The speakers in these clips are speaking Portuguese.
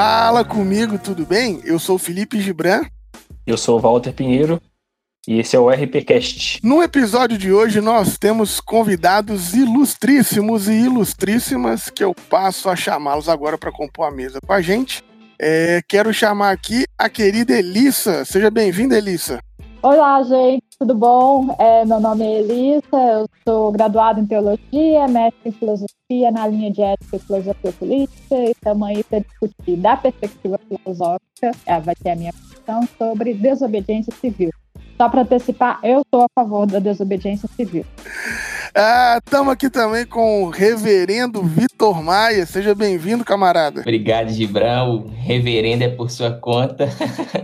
Fala comigo, tudo bem? Eu sou Felipe Gibran. Eu sou Walter Pinheiro e esse é o RPCast. No episódio de hoje nós temos convidados ilustríssimos e ilustríssimas que eu passo a chamá-los agora para compor a mesa com a gente. É, quero chamar aqui a querida Elissa. Seja bem-vinda, Elissa. Olá, gente, tudo bom? É, meu nome é Elissa, eu sou graduada em Teologia, mestre em Filosofia na linha de Ética e Filosofia Política e estamos aí para discutir da perspectiva filosófica, é, vai ter a minha questão sobre desobediência civil. Só para antecipar, eu sou a favor da desobediência civil. Estamos ah, aqui também com o reverendo Vitor Maia. Seja bem-vindo, camarada. Obrigado, Gibran. O reverendo é por sua conta.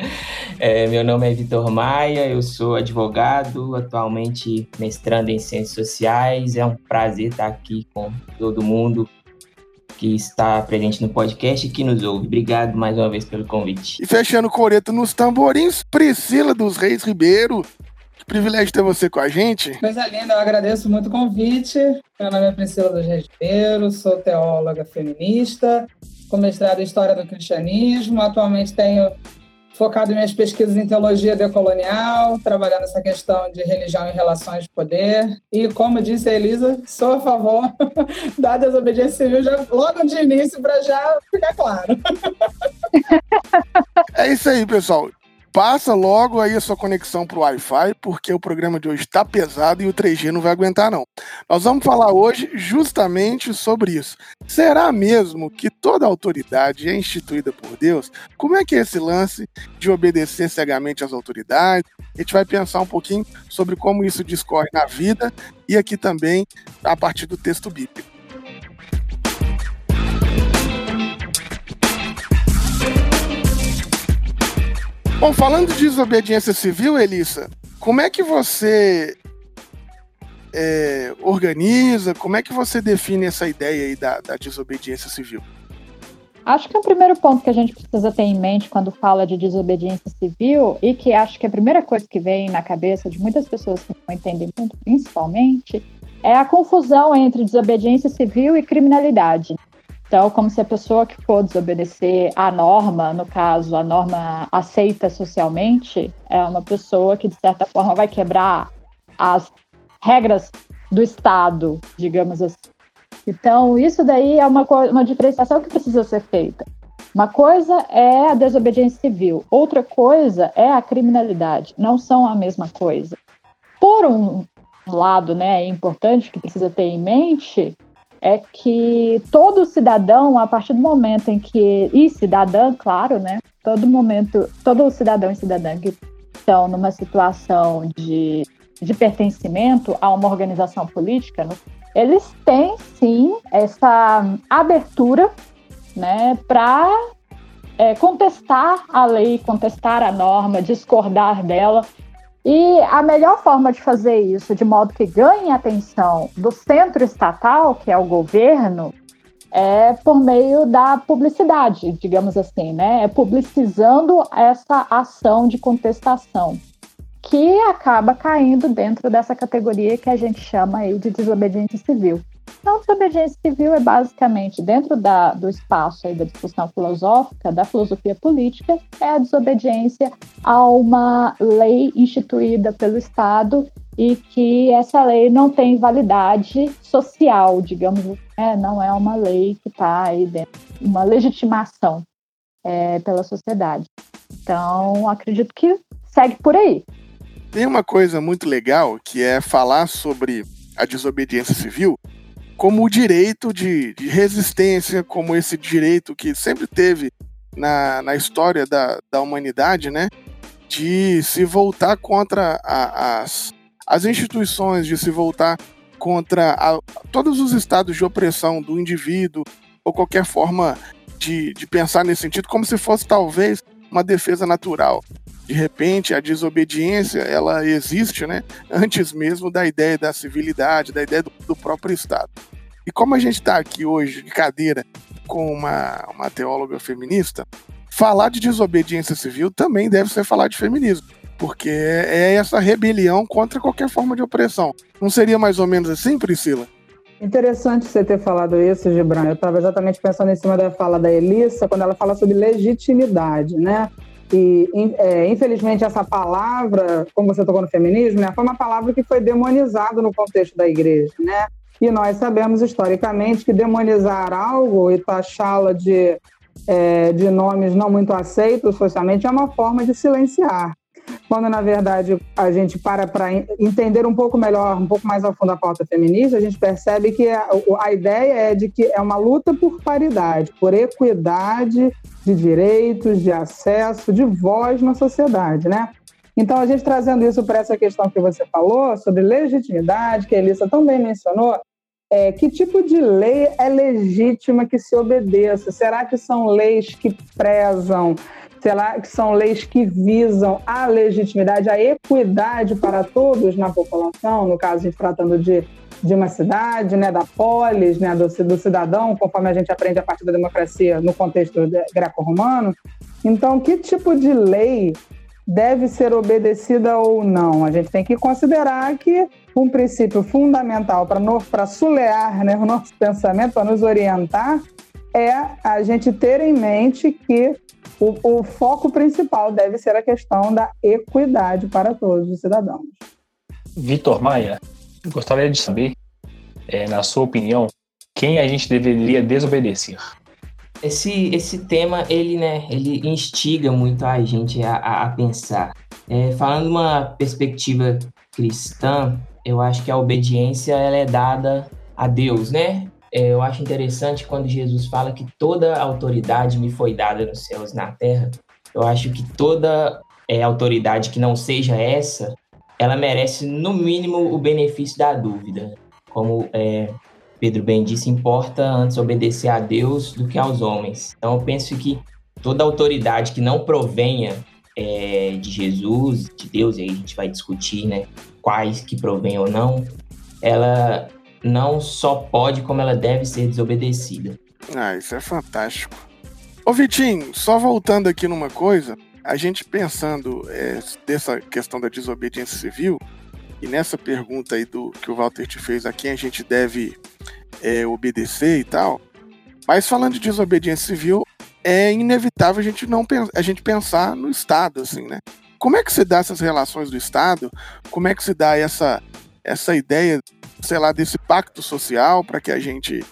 é, meu nome é Vitor Maia, eu sou advogado, atualmente mestrando em Ciências Sociais. É um prazer estar aqui com todo mundo que está presente no podcast e que nos ouve. Obrigado mais uma vez pelo convite. E fechando o coreto nos tamborins, Priscila dos Reis Ribeiro. Que privilégio ter você com a gente. Coisa linda, eu agradeço muito o convite. Meu nome é Priscila dos Reis Ribeiro, sou teóloga feminista, com mestrado em História do Cristianismo. Atualmente tenho focado em minhas pesquisas em teologia decolonial, trabalhando essa questão de religião e relações de poder. E, como disse a Elisa, sou a favor da desobediência civil já, logo de início, para já ficar claro. É isso aí, pessoal. Passa logo aí a sua conexão para o Wi-Fi, porque o programa de hoje está pesado e o 3G não vai aguentar, não. Nós vamos falar hoje justamente sobre isso. Será mesmo que toda autoridade é instituída por Deus? Como é que é esse lance de obedecer cegamente às autoridades? A gente vai pensar um pouquinho sobre como isso discorre na vida e aqui também a partir do texto bíblico. Bom, falando de desobediência civil, Elissa, como é que você é, organiza, como é que você define essa ideia aí da, da desobediência civil? Acho que o primeiro ponto que a gente precisa ter em mente quando fala de desobediência civil, e que acho que a primeira coisa que vem na cabeça de muitas pessoas que não entendem muito, principalmente, é a confusão entre desobediência civil e criminalidade. Então, como se a pessoa que for desobedecer à norma, no caso, a norma aceita socialmente, é uma pessoa que, de certa forma, vai quebrar as regras do Estado, digamos assim. Então, isso daí é uma, uma diferenciação que precisa ser feita. Uma coisa é a desobediência civil, outra coisa é a criminalidade. Não são a mesma coisa. Por um lado, né, importante que precisa ter em mente é que todo cidadão, a partir do momento em que. E cidadã, claro, né? Todo momento, todo cidadão e cidadã que estão numa situação de, de pertencimento a uma organização política, né, eles têm sim essa abertura né, para é, contestar a lei, contestar a norma, discordar dela e a melhor forma de fazer isso, de modo que ganhe atenção do centro estatal, que é o governo, é por meio da publicidade, digamos assim, né? É publicizando essa ação de contestação, que acaba caindo dentro dessa categoria que a gente chama aí de desobediência civil. Então, desobediência civil é basicamente, dentro da, do espaço aí da discussão filosófica, da filosofia política, é a desobediência a uma lei instituída pelo Estado e que essa lei não tem validade social, digamos, né? não é uma lei que está aí dentro, uma legitimação é, pela sociedade. Então, acredito que segue por aí. Tem uma coisa muito legal que é falar sobre a desobediência civil como o direito de, de resistência, como esse direito que sempre teve na, na história da, da humanidade, né? De se voltar contra a, as, as instituições, de se voltar contra a, todos os estados de opressão do indivíduo, ou qualquer forma de, de pensar nesse sentido, como se fosse talvez uma defesa natural de repente a desobediência ela existe, né, antes mesmo da ideia da civilidade, da ideia do, do próprio Estado. E como a gente está aqui hoje de cadeira com uma, uma teóloga feminista, falar de desobediência civil também deve ser falar de feminismo, porque é essa rebelião contra qualquer forma de opressão. Não seria mais ou menos assim, Priscila? Interessante você ter falado isso, Gibran. Eu estava exatamente pensando em cima da fala da Elissa, quando ela fala sobre legitimidade, né? E, é, infelizmente, essa palavra, como você tocou no feminismo, né, foi uma palavra que foi demonizada no contexto da igreja, né? E nós sabemos historicamente que demonizar algo e taxá-la de, é, de nomes não muito aceitos socialmente é uma forma de silenciar quando na verdade a gente para para entender um pouco melhor, um pouco mais a fundo a pauta feminista, a gente percebe que a, a ideia é de que é uma luta por paridade, por equidade de direitos, de acesso, de voz na sociedade, né? Então, a gente trazendo isso para essa questão que você falou, sobre legitimidade, que a Elissa também mencionou, é, que tipo de lei é legítima que se obedeça? Será que são leis que prezam Será que são leis que visam a legitimidade, a equidade para todos na população, no caso, a gente tratando de, de uma cidade, né, da polis, né, do, do cidadão, conforme a gente aprende a partir da democracia no contexto greco-romano. Então, que tipo de lei deve ser obedecida ou não? A gente tem que considerar que um princípio fundamental para sulear né, o nosso pensamento, para nos orientar, é a gente ter em mente que o, o foco principal deve ser a questão da equidade para todos os cidadãos. Vitor Maia, gostaria de saber, é, na sua opinião, quem a gente deveria desobedecer? Esse, esse tema, ele, né, ele instiga muito a gente a, a pensar. É, falando uma perspectiva cristã, eu acho que a obediência ela é dada a Deus, né? É, eu acho interessante quando Jesus fala que toda autoridade me foi dada nos céus e na terra. Eu acho que toda é, autoridade que não seja essa, ela merece no mínimo o benefício da dúvida. Como é, Pedro bem disse, importa antes obedecer a Deus do que aos homens. Então eu penso que toda autoridade que não provenha é, de Jesus, de Deus, aí a gente vai discutir, né, quais que provém ou não, ela não só pode, como ela deve ser desobedecida. Ah, isso é fantástico. Ô Vitinho, só voltando aqui numa coisa, a gente pensando é, dessa questão da desobediência civil, e nessa pergunta aí do que o Walter te fez a quem a gente deve é, obedecer e tal, mas falando de desobediência civil, é inevitável a gente não a gente pensar no Estado, assim, né? Como é que se dá essas relações do Estado? Como é que se dá essa, essa ideia sei lá, desse pacto social para que a gente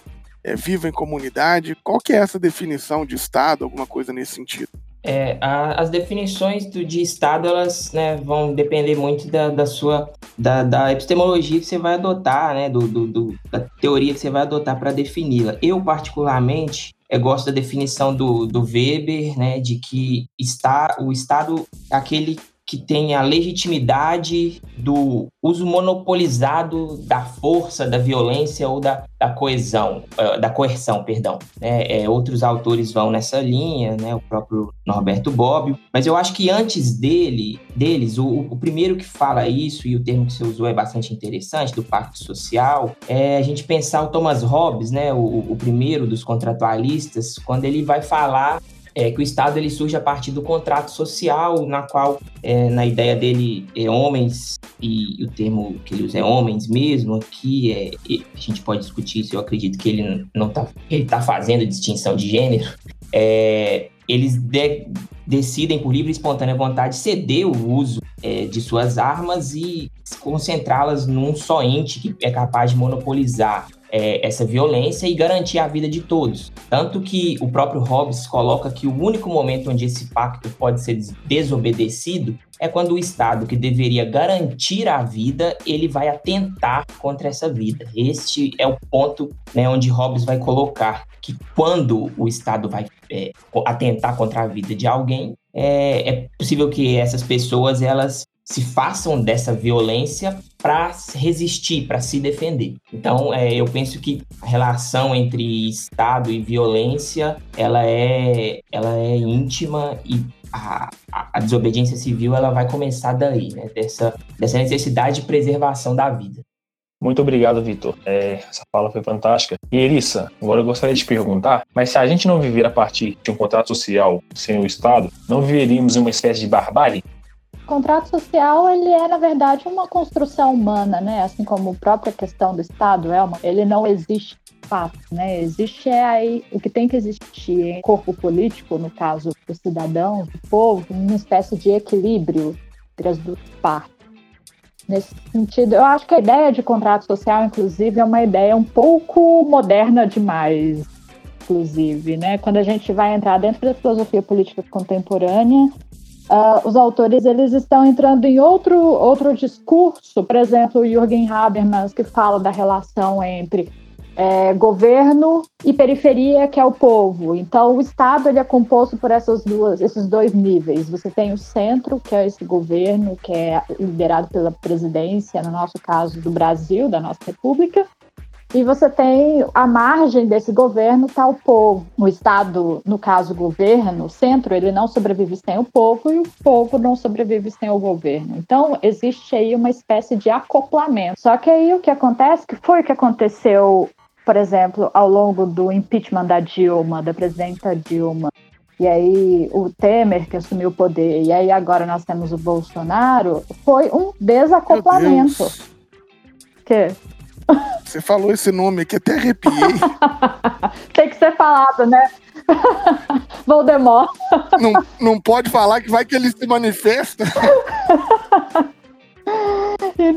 é, viva em comunidade? Qual que é essa definição de Estado, alguma coisa nesse sentido? É, a, as definições do, de Estado elas né, vão depender muito da, da sua da, da, epistemologia que você vai adotar, né, do, do, do da teoria que você vai adotar para defini-la. Eu particularmente eu gosto da definição do, do Weber, né, de que está, o Estado é aquele que tem a legitimidade do uso monopolizado da força, da violência ou da, da coesão, uh, da coerção, perdão. É, é, outros autores vão nessa linha, né, o próprio Norberto Bobbio, mas eu acho que antes dele, deles, o, o primeiro que fala isso, e o termo que você usou é bastante interessante, do pacto social, é a gente pensar o Thomas Hobbes, né, o, o primeiro dos contratualistas, quando ele vai falar é que o Estado ele surge a partir do contrato social, na qual, é, na ideia dele, é homens, e o termo que ele usa é homens mesmo, aqui é, a gente pode discutir isso, eu acredito que ele não está ele tá fazendo distinção de gênero, é, eles de, decidem por livre e espontânea vontade ceder o uso é, de suas armas e concentrá-las num só ente que é capaz de monopolizar é, essa violência e garantir a vida de todos. Tanto que o próprio Hobbes coloca que o único momento onde esse pacto pode ser desobedecido é quando o Estado, que deveria garantir a vida, ele vai atentar contra essa vida. Este é o ponto né, onde Hobbes vai colocar que quando o Estado vai é, atentar contra a vida de alguém, é, é possível que essas pessoas elas se façam dessa violência para resistir, para se defender. Então, é, eu penso que a relação entre Estado e violência ela é, ela é íntima e a, a, desobediência civil ela vai começar daí, né? dessa, dessa necessidade de preservação da vida. Muito obrigado, Vitor. É, essa fala foi fantástica. E Elissa, agora eu gostaria de te perguntar, mas se a gente não viver a partir de um contrato social sem o Estado, não viveríamos em uma espécie de barbárie? O contrato social, ele é, na verdade, uma construção humana, né? Assim como a própria questão do Estado é uma, ele não existe fato, né? Existe é aí o que tem que existir em corpo político, no caso do cidadão, do povo, uma espécie de equilíbrio entre as duas partes. Nesse sentido, eu acho que a ideia de contrato social, inclusive, é uma ideia um pouco moderna demais, inclusive, né? Quando a gente vai entrar dentro da filosofia política contemporânea, uh, os autores eles estão entrando em outro outro discurso. Por exemplo, o Jürgen Habermas que fala da relação entre é, governo e periferia, que é o povo. Então, o Estado ele é composto por essas duas, esses dois níveis. Você tem o centro, que é esse governo, que é liderado pela presidência, no nosso caso, do Brasil, da nossa república. E você tem a margem desse governo está o povo. O Estado, no caso governo, centro, ele não sobrevive sem o povo e o povo não sobrevive sem o governo. Então existe aí uma espécie de acoplamento. Só que aí o que acontece, que foi o que aconteceu por exemplo, ao longo do impeachment da Dilma, da presidenta Dilma, e aí o Temer que assumiu o poder, e aí agora nós temos o Bolsonaro, foi um desacoplamento. Que? Você falou esse nome aqui, até arrepiei. Tem que ser falado, né? Voldemort. Não, não pode falar que vai que ele se manifesta.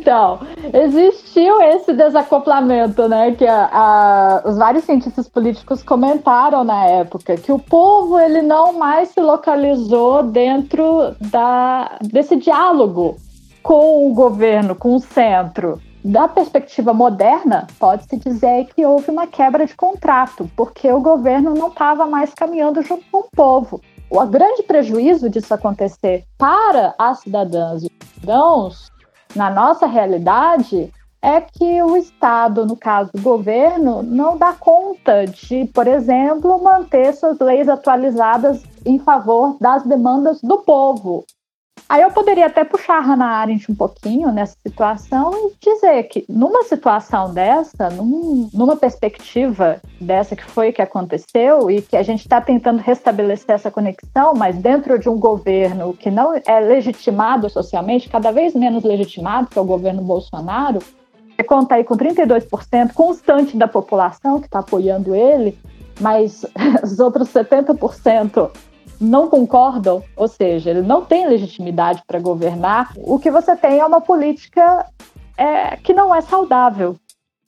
Então, existiu esse desacoplamento, né? Que a, a, os vários cientistas políticos comentaram na época que o povo ele não mais se localizou dentro da, desse diálogo com o governo, com o centro. Da perspectiva moderna, pode-se dizer que houve uma quebra de contrato, porque o governo não estava mais caminhando junto com o povo. O grande prejuízo disso acontecer para as cidadãs e cidadãos na nossa realidade é que o Estado, no caso o governo, não dá conta de, por exemplo, manter suas leis atualizadas em favor das demandas do povo. Aí eu poderia até puxar a Hannah Arendt um pouquinho nessa situação e dizer que numa situação dessa, num, numa perspectiva dessa que foi que aconteceu e que a gente está tentando restabelecer essa conexão, mas dentro de um governo que não é legitimado socialmente, cada vez menos legitimado, que é o governo Bolsonaro, que conta aí com 32% constante da população que está apoiando ele, mas os outros 70% não concordam, ou seja, ele não tem legitimidade para governar, o que você tem é uma política é, que não é saudável,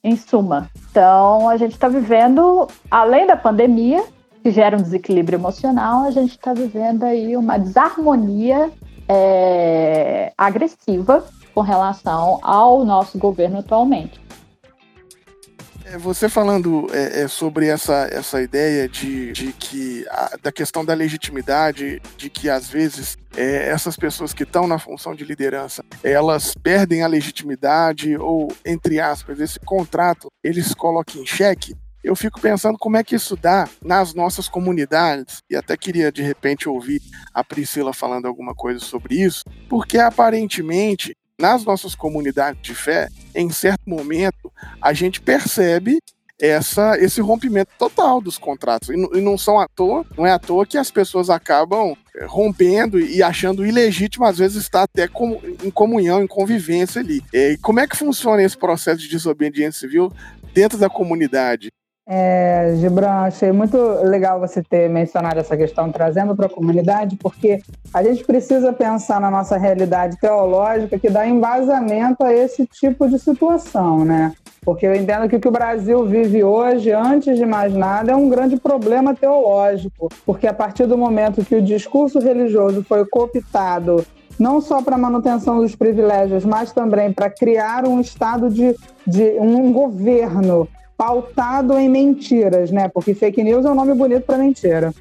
em suma. Então, a gente está vivendo, além da pandemia, que gera um desequilíbrio emocional, a gente está vivendo aí uma desarmonia é, agressiva com relação ao nosso governo atualmente. É, você falando é, é, sobre essa, essa ideia de, de que a, da questão da legitimidade, de que às vezes é, essas pessoas que estão na função de liderança, elas perdem a legitimidade ou, entre aspas, esse contrato eles colocam em xeque. Eu fico pensando como é que isso dá nas nossas comunidades, e até queria de repente ouvir a Priscila falando alguma coisa sobre isso, porque aparentemente nas nossas comunidades de fé, em certo momento, a gente percebe essa, esse rompimento total dos contratos. E, e, não são à toa, não é à toa que as pessoas acabam eh, rompendo e achando ilegítimo, às vezes, estar até com, em comunhão, em convivência ali. E como é que funciona esse processo de desobediência civil dentro da comunidade? É, Gibran, achei muito legal você ter mencionado essa questão trazendo para a comunidade, porque a gente precisa pensar na nossa realidade teológica que dá embasamento a esse tipo de situação, né? Porque eu entendo que o que o Brasil vive hoje, antes de mais nada, é um grande problema teológico, porque a partir do momento que o discurso religioso foi cooptado não só para manutenção dos privilégios, mas também para criar um estado de, de um governo pautado em mentiras, né? Porque fake news é um nome bonito para mentira.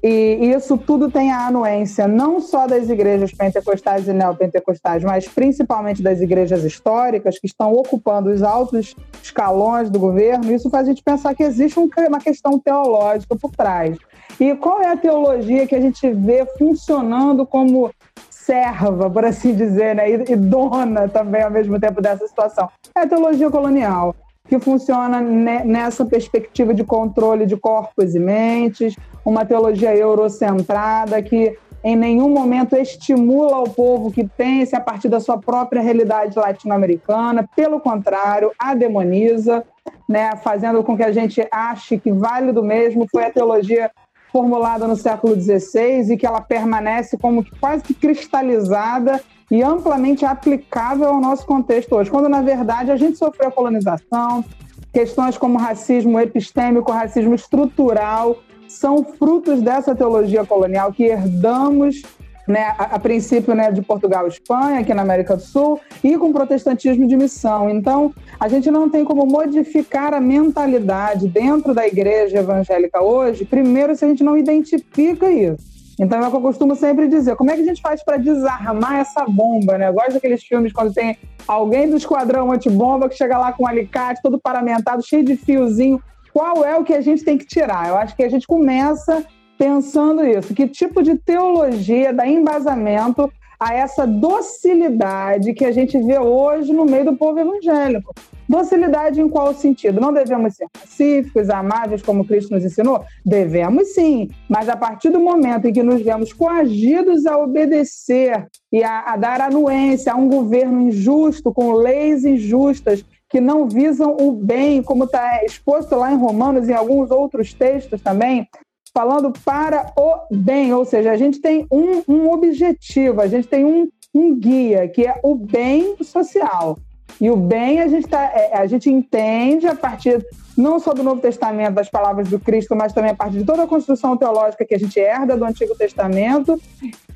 E isso tudo tem a anuência não só das igrejas pentecostais e neopentecostais, mas principalmente das igrejas históricas que estão ocupando os altos escalões do governo. Isso faz a gente pensar que existe uma questão teológica por trás. E qual é a teologia que a gente vê funcionando como serva, por assim dizer, né? e dona também ao mesmo tempo dessa situação? É a teologia colonial que funciona nessa perspectiva de controle de corpos e mentes, uma teologia eurocentrada que em nenhum momento estimula o povo que pense a partir da sua própria realidade latino-americana, pelo contrário, a demoniza, né, fazendo com que a gente ache que válido mesmo. Foi a teologia formulada no século XVI e que ela permanece como que quase que cristalizada e amplamente aplicável ao nosso contexto hoje, quando na verdade a gente sofreu colonização, questões como racismo epistêmico, racismo estrutural, são frutos dessa teologia colonial que herdamos né, a, a, princípio né, de Portugal e Espanha, aqui na América do Sul, e com protestantismo de missão. Então, a gente não tem como modificar a mentalidade dentro da igreja evangélica hoje, primeiro, se a gente não identifica isso. Então é o que eu costumo sempre dizer: como é que a gente faz para desarmar essa bomba? Né? Eu gosto daqueles filmes quando tem alguém do esquadrão antibomba que chega lá com um alicate todo paramentado, cheio de fiozinho. Qual é o que a gente tem que tirar? Eu acho que a gente começa pensando isso. Que tipo de teologia dá embasamento a essa docilidade que a gente vê hoje no meio do povo evangélico? Docilidade em qual sentido? Não devemos ser pacíficos, amáveis, como Cristo nos ensinou? Devemos sim, mas a partir do momento em que nos vemos coagidos a obedecer e a, a dar anuência a um governo injusto, com leis injustas, que não visam o bem, como está exposto lá em Romanos e em alguns outros textos também, falando para o bem, ou seja, a gente tem um, um objetivo, a gente tem um, um guia, que é o bem social. E o bem a gente, tá, é, a gente entende a partir não só do Novo Testamento, das palavras do Cristo, mas também a partir de toda a construção teológica que a gente herda do Antigo Testamento,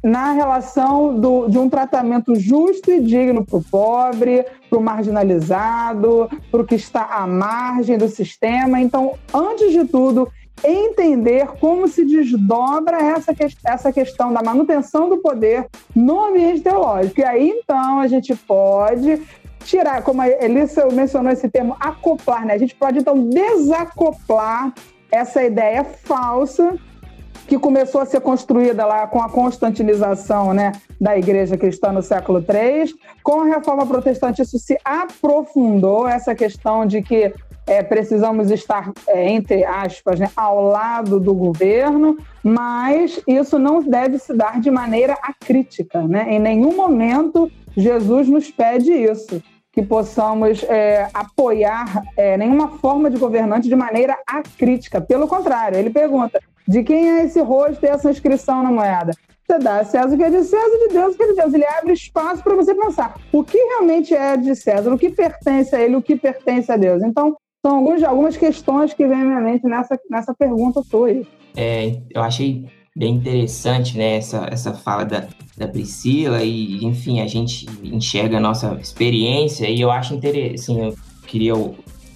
na relação do, de um tratamento justo e digno para o pobre, para o marginalizado, para o que está à margem do sistema. Então, antes de tudo, entender como se desdobra essa, que, essa questão da manutenção do poder no ambiente teológico. E aí, então, a gente pode tirar, como a Elissa mencionou esse termo, acoplar, né? A gente pode então desacoplar essa ideia falsa que começou a ser construída lá com a constantinização né, da igreja cristã no século III. Com a reforma protestante, isso se aprofundou, essa questão de que é, precisamos estar, é, entre aspas, né, ao lado do governo, mas isso não deve se dar de maneira acrítica. Né? Em nenhum momento Jesus nos pede isso que possamos é, apoiar é, nenhuma forma de governante de maneira acrítica. Pelo contrário, ele pergunta: de quem é esse rosto e essa inscrição na moeda? Você dá a César o que é de César, de Deus o que é de Deus. Ele abre espaço para você pensar o que realmente é de César, o que pertence a ele, o que pertence a Deus. Então, são algumas, algumas questões que vêm à minha mente nessa, nessa pergunta sua. É, eu achei bem interessante, né, essa, essa fala da, da Priscila e, enfim, a gente enxerga a nossa experiência e eu acho interessante, assim, eu queria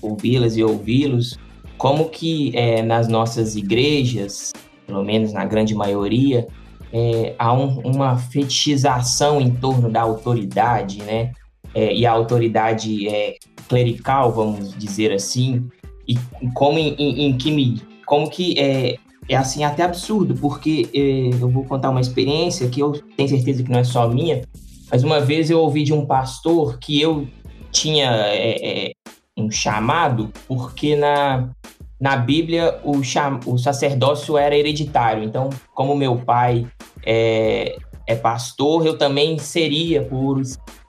ouvi-las e ouvi-los, como que é, nas nossas igrejas, pelo menos na grande maioria, é, há um, uma fetichização em torno da autoridade, né, é, e a autoridade é, clerical, vamos dizer assim, e como em, em, em que como que é, é assim até absurdo, porque é, eu vou contar uma experiência que eu tenho certeza que não é só minha, mas uma vez eu ouvi de um pastor que eu tinha é, é, um chamado, porque na, na Bíblia o, cham, o sacerdócio era hereditário. Então, como meu pai é, é pastor, eu também seria por,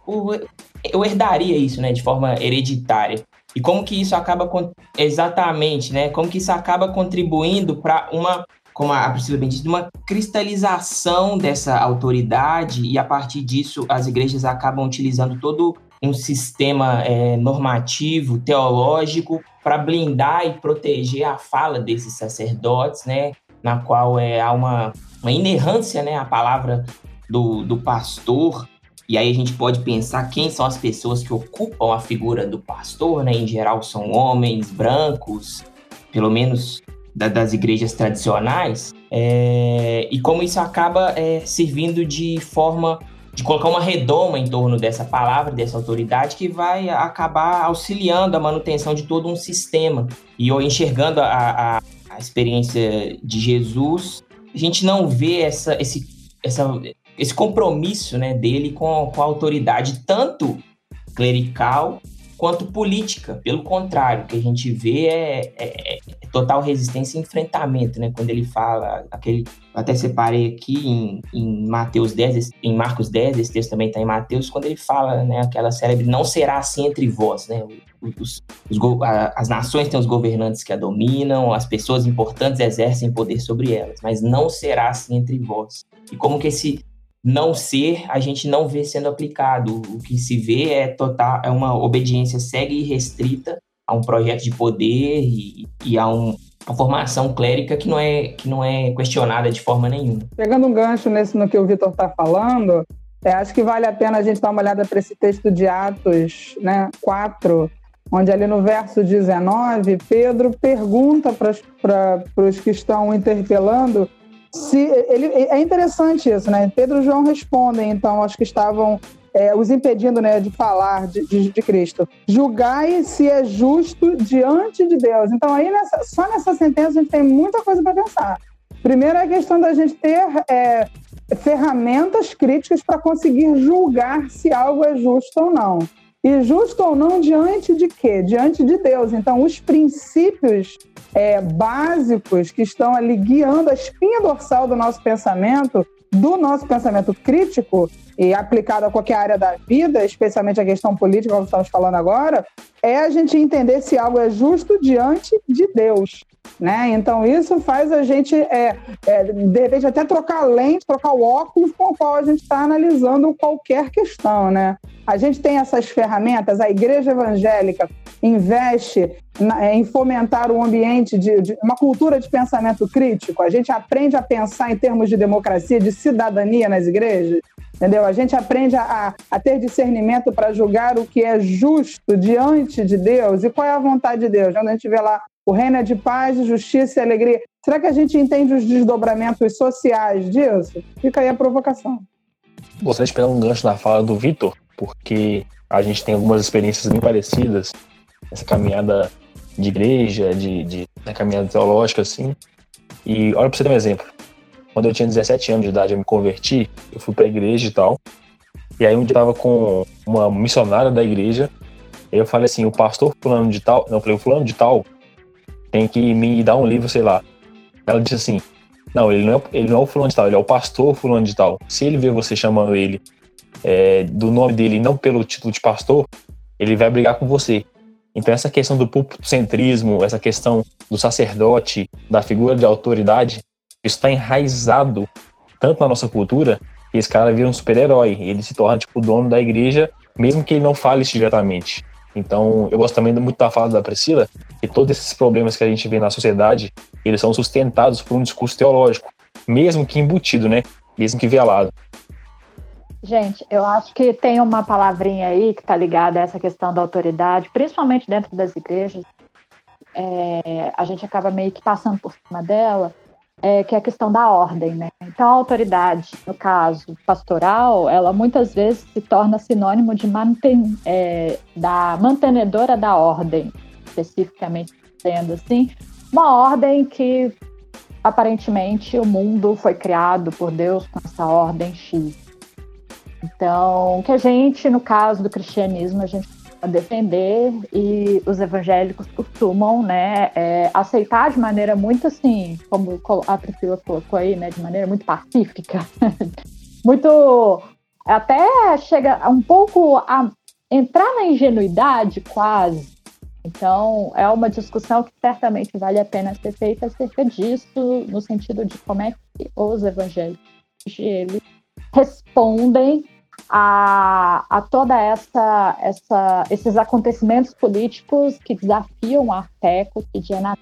por. Eu herdaria isso, né, de forma hereditária. E como que isso acaba exatamente, né? Como que isso acaba contribuindo para uma, como a Priscila bem disse, uma cristalização dessa autoridade e a partir disso as igrejas acabam utilizando todo um sistema é, normativo, teológico para blindar e proteger a fala desses sacerdotes, né? Na qual é, há uma, uma inerrância, né? A palavra do, do pastor e aí a gente pode pensar quem são as pessoas que ocupam a figura do pastor, né? Em geral são homens brancos, pelo menos da, das igrejas tradicionais, é, e como isso acaba é, servindo de forma de colocar uma redoma em torno dessa palavra, dessa autoridade, que vai acabar auxiliando a manutenção de todo um sistema. E eu enxergando a, a, a experiência de Jesus, a gente não vê essa, esse, essa, esse compromisso né, dele com, com a autoridade, tanto clerical quanto política. Pelo contrário, o que a gente vê é, é, é total resistência e enfrentamento, né? Quando ele fala, aquele, até separei aqui em, em Mateus 10, em Marcos 10, esse texto também está em Mateus, quando ele fala, né, aquela célebre, não será assim entre vós, né? Os, os, as nações têm os governantes que a dominam, as pessoas importantes exercem poder sobre elas, mas não será assim entre vós. E como que esse não ser, a gente não vê sendo aplicado. O que se vê é total, é uma obediência cega e restrita a um projeto de poder e, e a um, uma formação clérica que não é que não é questionada de forma nenhuma. Pegando um gancho nesse no que o Vitor está falando, é, acho que vale a pena a gente dar uma olhada para esse texto de Atos, né, 4, onde ali no verso 19, Pedro pergunta para os que estão interpelando se ele é interessante isso, né? Pedro e João respondem, então, acho que estavam é, os impedindo né, de falar de, de, de, Cristo. Julgai se é justo diante de Deus. Então, aí nessa, só nessa sentença a gente tem muita coisa para pensar. Primeiro é a questão da gente ter é, ferramentas críticas para conseguir julgar se algo é justo ou não. E justo ou não diante de quê? Diante de Deus. Então, os princípios é, básicos que estão ali guiando a espinha dorsal do nosso pensamento, do nosso pensamento crítico e aplicado a qualquer área da vida, especialmente a questão política, como estamos falando agora, é a gente entender se algo é justo diante de Deus. Né? Então, isso faz a gente, é, é, de repente, até trocar a lente, trocar o óculos com o qual a gente está analisando qualquer questão. Né? A gente tem essas ferramentas, a igreja evangélica investe na, é, em fomentar um ambiente de, de, uma cultura de pensamento crítico, a gente aprende a pensar em termos de democracia, de cidadania nas igrejas. Entendeu? A gente aprende a, a ter discernimento para julgar o que é justo diante de Deus e qual é a vontade de Deus. Quando a gente vê lá o reino é de paz, justiça e alegria. Será que a gente entende os desdobramentos sociais disso? Fica aí a provocação. Gostaria de pegar um gancho na fala do Vitor, porque a gente tem algumas experiências bem parecidas nessa caminhada de igreja, de, de caminhada teológica, assim. E olha para você ter um exemplo. Quando eu tinha 17 anos de idade, eu me converti, eu fui para a igreja e tal. E aí um dia eu tava com uma missionária da igreja, aí eu falei assim, o pastor fulano de tal, não, eu falei, o fulano de tal tem que me dar um livro, sei lá. Ela disse assim: Não, ele não é, ele não é o fulano de tal, ele é o pastor fulano de tal. Se ele vê você chamando ele é, do nome dele e não pelo título de pastor, ele vai brigar com você. Então, essa questão do púlpito-centrismo, essa questão do sacerdote, da figura de autoridade, está enraizado tanto na nossa cultura que esse cara vira um super-herói. Ele se torna, tipo, o dono da igreja, mesmo que ele não fale isso diretamente. Então, eu gosto também muito da fala da Priscila, que todos esses problemas que a gente vê na sociedade, eles são sustentados por um discurso teológico, mesmo que embutido, né? Mesmo que velado. Gente, eu acho que tem uma palavrinha aí que está ligada a essa questão da autoridade, principalmente dentro das igrejas. É, a gente acaba meio que passando por cima dela, é, que é a questão da ordem, né? Então, a autoridade, no caso pastoral, ela muitas vezes se torna sinônimo de manten, é, da mantenedora da ordem, especificamente sendo assim, uma ordem que aparentemente o mundo foi criado por Deus com essa ordem X. Então, que a gente, no caso do cristianismo, a gente defender e os evangélicos costumam, né, é, aceitar de maneira muito assim, como a Priscila colocou aí, né, de maneira muito pacífica, muito até chega um pouco a entrar na ingenuidade quase. Então, é uma discussão que certamente vale a pena ser feita acerca disso, no sentido de como é que os evangélicos eles respondem a, a toda essa, essa esses acontecimentos políticos que desafiam a fé cotidiana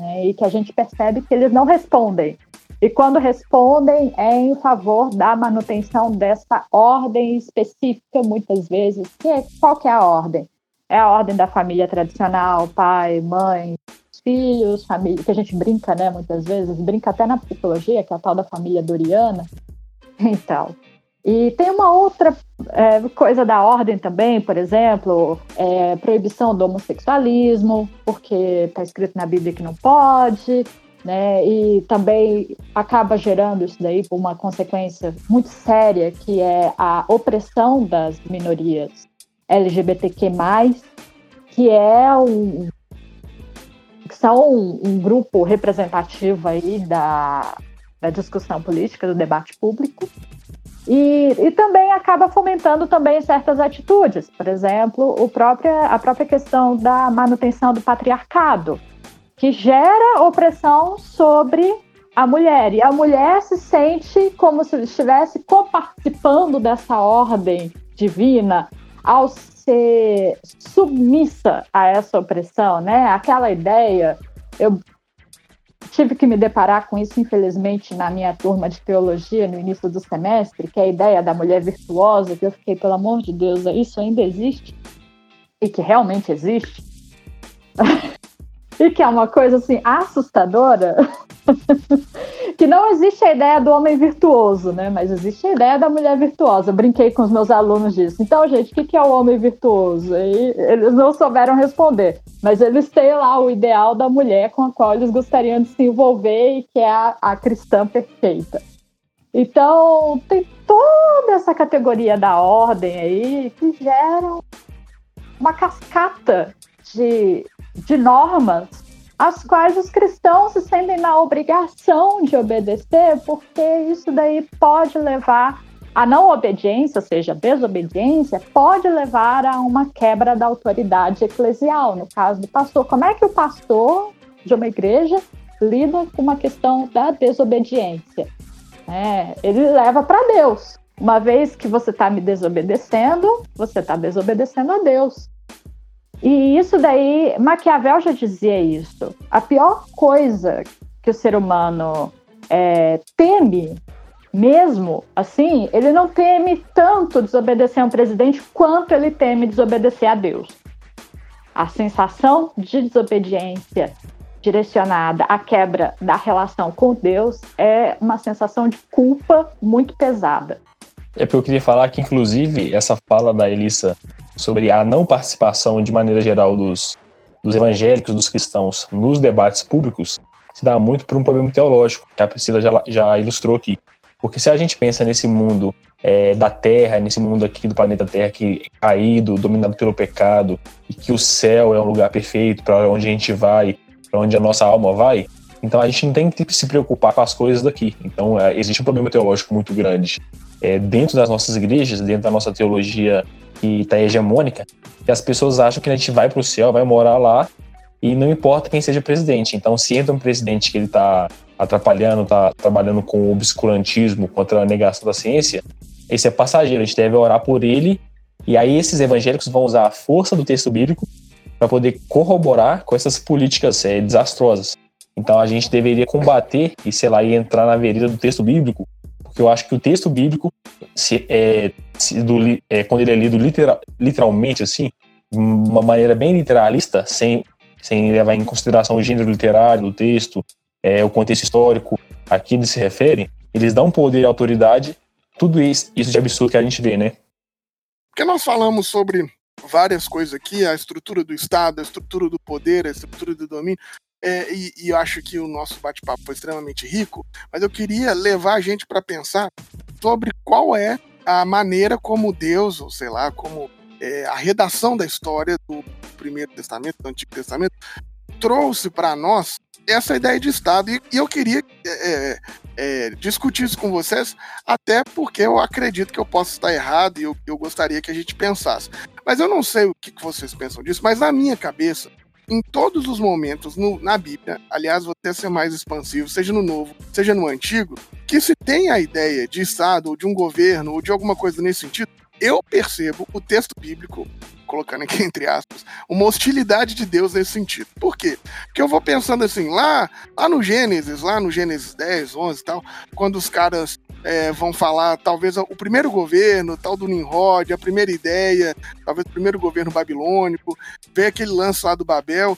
né, e que a gente percebe que eles não respondem. E quando respondem é em favor da manutenção dessa ordem específica, muitas vezes. Que é, qual que é a ordem? É a ordem da família tradicional, pai, mãe, filhos, família, que a gente brinca, né, muitas vezes, brinca até na psicologia, que é a tal da família doriana. Então, e tem uma outra é, coisa da ordem também, por exemplo, é, proibição do homossexualismo, porque está escrito na Bíblia que não pode, né? E também acaba gerando isso daí por uma consequência muito séria, que é a opressão das minorias LGBTQ+, que é um, que são um, um, grupo representativo aí da, da discussão política, do debate público, e, e também acaba fomentando também certas atitudes, por exemplo, o própria, a própria questão da manutenção do patriarcado, que gera opressão sobre a mulher. E a mulher se sente como se estivesse coparticipando dessa ordem divina ao ser submissa a essa opressão, né? Aquela ideia, eu tive que me deparar com isso, infelizmente, na minha turma de teologia no início do semestre, que é a ideia da mulher virtuosa, que eu fiquei, pelo amor de Deus, isso ainda existe? E que realmente existe? e que é uma coisa assim assustadora. que não existe a ideia do homem virtuoso, né? Mas existe a ideia da mulher virtuosa. Eu brinquei com os meus alunos disso. Então, gente, o que é o homem virtuoso? E eles não souberam responder. Mas eles têm lá o ideal da mulher com a qual eles gostariam de se envolver e que é a, a cristã perfeita. Então, tem toda essa categoria da ordem aí que gera uma cascata de, de normas as quais os cristãos se sentem na obrigação de obedecer, porque isso daí pode levar a não obediência, ou seja, desobediência, pode levar a uma quebra da autoridade eclesial. No caso do pastor, como é que o pastor de uma igreja lida com uma questão da desobediência? É, ele leva para Deus. Uma vez que você está me desobedecendo, você está desobedecendo a Deus. E isso daí, Maquiavel já dizia isso. A pior coisa que o ser humano é, teme, mesmo assim, ele não teme tanto desobedecer a um presidente quanto ele teme desobedecer a Deus. A sensação de desobediência direcionada à quebra da relação com Deus é uma sensação de culpa muito pesada. É porque eu queria falar que, inclusive, essa fala da Elissa sobre a não participação, de maneira geral, dos, dos evangélicos, dos cristãos, nos debates públicos, se dá muito por um problema teológico, que a Priscila já, já ilustrou aqui. Porque se a gente pensa nesse mundo é, da Terra, nesse mundo aqui do planeta Terra que é caído, dominado pelo pecado, e que o céu é um lugar perfeito para onde a gente vai, para onde a nossa alma vai, então a gente não tem que se preocupar com as coisas daqui. Então é, existe um problema teológico muito grande é, dentro das nossas igrejas, dentro da nossa teologia que está hegemônica, que as pessoas acham que a gente vai para o céu, vai morar lá e não importa quem seja presidente. Então, se entra um presidente que ele está atrapalhando, está trabalhando com o obscurantismo, contra a negação da ciência, esse é passageiro. A gente deve orar por ele e aí esses evangélicos vão usar a força do texto bíblico para poder corroborar com essas políticas é, desastrosas. Então a gente deveria combater e, sei lá, e entrar na vereda do texto bíblico eu acho que o texto bíblico, se, é, se do, é, quando ele é lido literal, literalmente, assim, de uma maneira bem literalista, sem, sem levar em consideração o gênero literário do texto, é, o contexto histórico a que eles se referem, eles dão poder e autoridade, tudo isso, isso de absurdo que a gente vê, né? Porque nós falamos sobre várias coisas aqui, a estrutura do Estado, a estrutura do poder, a estrutura do domínio, é, e, e, eu acho que o nosso bate-papo foi extremamente rico, mas eu queria levar a gente para pensar sobre qual é a maneira como Deus, ou sei lá, como é, a redação da história do Primeiro Testamento, do Antigo Testamento, trouxe para nós essa ideia de Estado. E, e eu queria é, é, é, discutir isso com vocês, até porque eu acredito que eu posso estar errado e eu, eu gostaria que a gente pensasse. Mas eu não sei o que, que vocês pensam disso, mas na minha cabeça, em todos os momentos no, na Bíblia, aliás, vou até ser mais expansivo, seja no Novo, seja no Antigo, que se tem a ideia de Estado, ou de um governo, ou de alguma coisa nesse sentido, eu percebo o texto bíblico, colocando aqui entre aspas, uma hostilidade de Deus nesse sentido. Por quê? Porque eu vou pensando assim, lá, lá no Gênesis, lá no Gênesis 10, 11 e tal, quando os caras é, vão falar, talvez, o primeiro governo, tal do Nimrod, a primeira ideia, talvez o primeiro governo babilônico, ver aquele lance lá do Babel,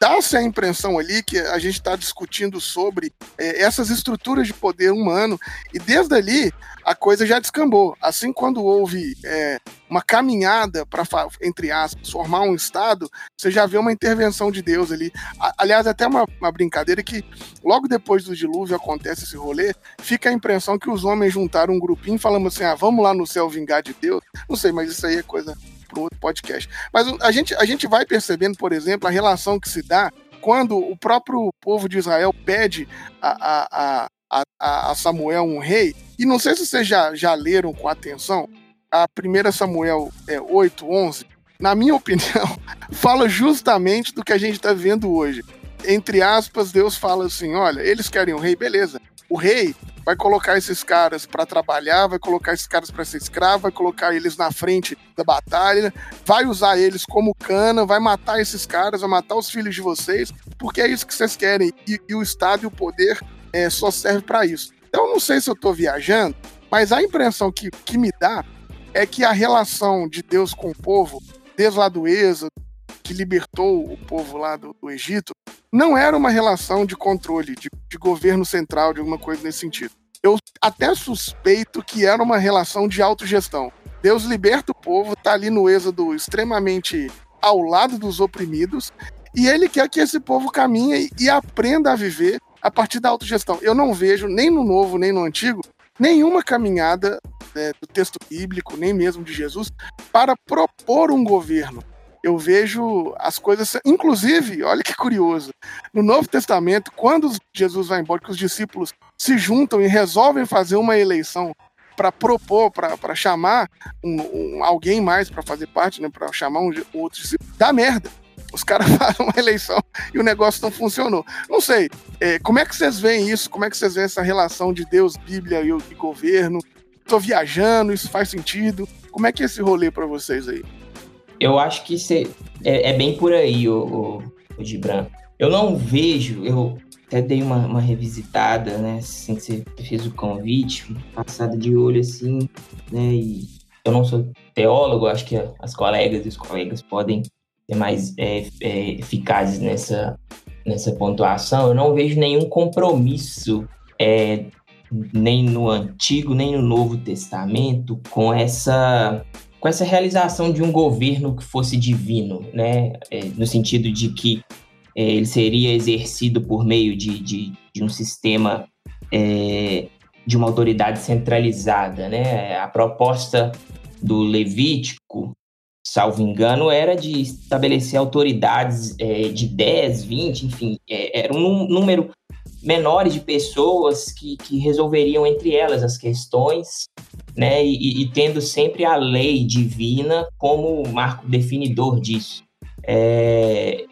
dá-se a impressão ali que a gente está discutindo sobre é, essas estruturas de poder humano, e desde ali a coisa já descambou. Assim, quando houve é, uma caminhada para, entre aspas, formar um Estado, você já vê uma intervenção de Deus ali. Aliás, até uma, uma brincadeira que logo depois do dilúvio acontece esse rolê, fica a impressão que os homens juntaram um grupinho falando assim: ah, vamos lá no céu vingar de Deus. Não sei, mas isso aí é coisa para outro podcast. Mas a gente, a gente vai percebendo, por exemplo, a relação que se dá quando o próprio povo de Israel pede a, a, a, a Samuel um rei, e não sei se vocês já, já leram com atenção, a 1 Samuel é, 8, 11, na minha opinião, fala justamente do que a gente está vendo hoje. Entre aspas, Deus fala assim: olha, eles querem um rei, beleza. O rei vai colocar esses caras para trabalhar, vai colocar esses caras para ser escravo, vai colocar eles na frente da batalha, vai usar eles como cana, vai matar esses caras, vai matar os filhos de vocês, porque é isso que vocês querem. E, e o Estado e o poder é, só serve para isso. Então, não sei se eu estou viajando, mas a impressão que, que me dá é que a relação de Deus com o povo, desde lá do Êxodo, que libertou o povo lá do, do Egito, não era uma relação de controle, de, de governo central, de alguma coisa nesse sentido. Eu até suspeito que era uma relação de autogestão. Deus liberta o povo, tá ali no êxodo extremamente ao lado dos oprimidos, e ele quer que esse povo caminhe e aprenda a viver a partir da autogestão. Eu não vejo, nem no Novo, nem no Antigo, nenhuma caminhada né, do texto bíblico, nem mesmo de Jesus, para propor um governo eu vejo as coisas. Inclusive, olha que curioso. No Novo Testamento, quando Jesus vai embora, que os discípulos se juntam e resolvem fazer uma eleição para propor, para chamar um, um, alguém mais para fazer parte, né, para chamar um, outro discípulo, dá merda. Os caras fazem uma eleição e o negócio não funcionou. Não sei, é, como é que vocês veem isso? Como é que vocês veem essa relação de Deus, Bíblia e, e governo? Tô viajando, isso faz sentido? Como é que é esse rolê para vocês aí? Eu acho que cê, é, é, bem por aí, o, o, o Gibran. Eu não vejo, eu até dei uma, uma revisitada, né, assim que você fez o convite, passada de olho assim, né, e eu não sou teólogo, acho que as colegas e os colegas podem ser mais é, é, eficazes nessa, nessa pontuação. Eu não vejo nenhum compromisso é, nem no Antigo nem no Novo Testamento com essa com essa realização de um governo que fosse divino, né? É, no sentido de que é, ele seria exercido por meio de, de, de um sistema é, de uma autoridade centralizada, né? A proposta do Levítico, salvo engano, era de estabelecer autoridades é, de 10, 20, enfim, é, era um número menores de pessoas que, que resolveriam entre elas as questões né? E, e, tendo sempre a lei divina como marco definidor disso. É,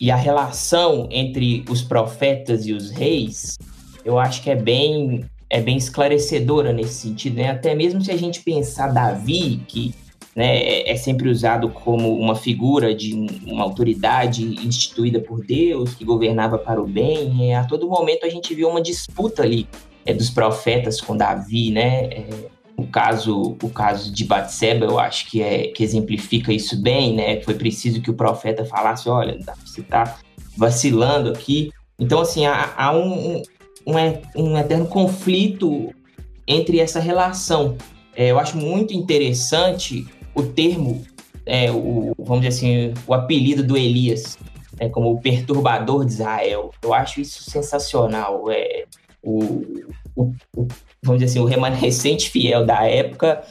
e a relação entre os profetas e os reis, eu acho que é bem, é bem esclarecedora nesse sentido, né? Até mesmo se a gente pensar Davi, que né, é, é sempre usado como uma figura de uma autoridade instituída por Deus, que governava para o bem, é, a todo momento a gente viu uma disputa ali é, dos profetas com Davi, né? É, o caso, o caso de Batseba, eu acho que, é, que exemplifica isso bem, né? Foi preciso que o profeta falasse, olha, você está vacilando aqui. Então, assim, há, há um, um, um, eterno conflito entre essa relação. É, eu acho muito interessante o termo, é, o, vamos dizer assim, o apelido do Elias, é, como o perturbador de Israel. Eu acho isso sensacional. É, o, o vamos dizer assim, o remanescente fiel da época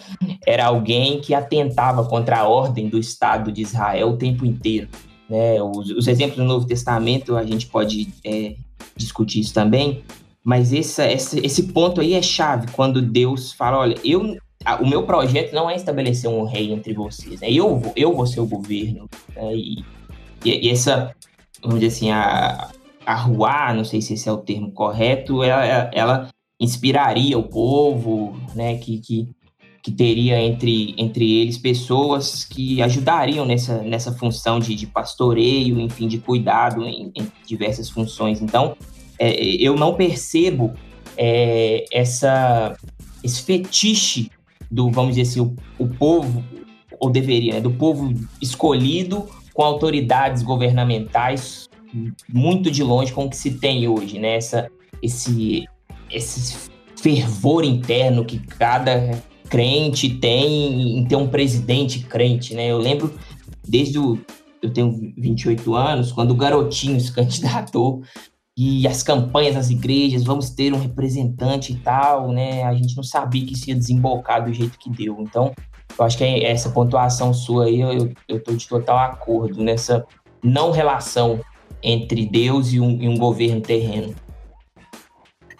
era alguém que atentava contra a ordem do Estado de Israel o tempo inteiro. Né? Os, os exemplos do Novo Testamento, a gente pode é, discutir isso também, mas essa, essa, esse ponto aí é chave, quando Deus fala, olha, eu, a, o meu projeto não é estabelecer um rei entre vocês, né? eu, vou, eu vou ser o governo. Né? E, e, e, essa, vamos dizer assim, a, a Ruá, não sei se esse é o termo correto, ela, ela inspiraria o povo, né, que, que, que teria entre, entre eles pessoas que ajudariam nessa, nessa função de, de pastoreio, enfim, de cuidado em, em diversas funções. Então, é, eu não percebo é, essa, esse fetiche do, vamos dizer assim, o, o povo, ou deveria, né, do povo escolhido com autoridades governamentais muito de longe com o que se tem hoje, né? Essa, esse, esse fervor interno que cada crente tem em ter um presidente crente, né? Eu lembro desde o eu tenho 28 anos, quando o garotinho se candidatou e as campanhas nas igrejas, vamos ter um representante e tal, né? A gente não sabia que isso ia desembocar do jeito que deu. Então, Eu acho que essa pontuação sua aí, eu, eu tô de total acordo nessa não relação entre Deus e um, e um governo terreno.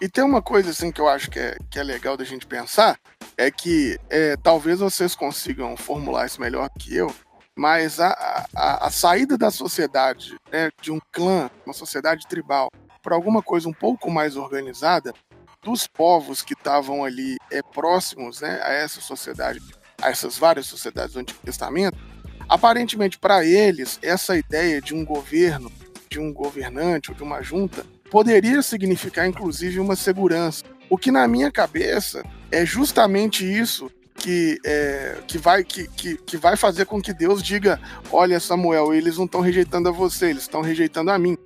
E tem uma coisa assim que eu acho que é, que é legal da gente pensar, é que é, talvez vocês consigam formular isso melhor que eu, mas a, a, a saída da sociedade, né, de um clã, uma sociedade tribal, para alguma coisa um pouco mais organizada, dos povos que estavam ali é, próximos né, a essa sociedade, a essas várias sociedades do Antigo Testamento, aparentemente para eles, essa ideia de um governo, de um governante ou de uma junta, poderia significar inclusive uma segurança. O que na minha cabeça é justamente isso que, é, que, vai, que, que, que vai fazer com que Deus diga: Olha, Samuel, eles não estão rejeitando a você, eles estão rejeitando a mim.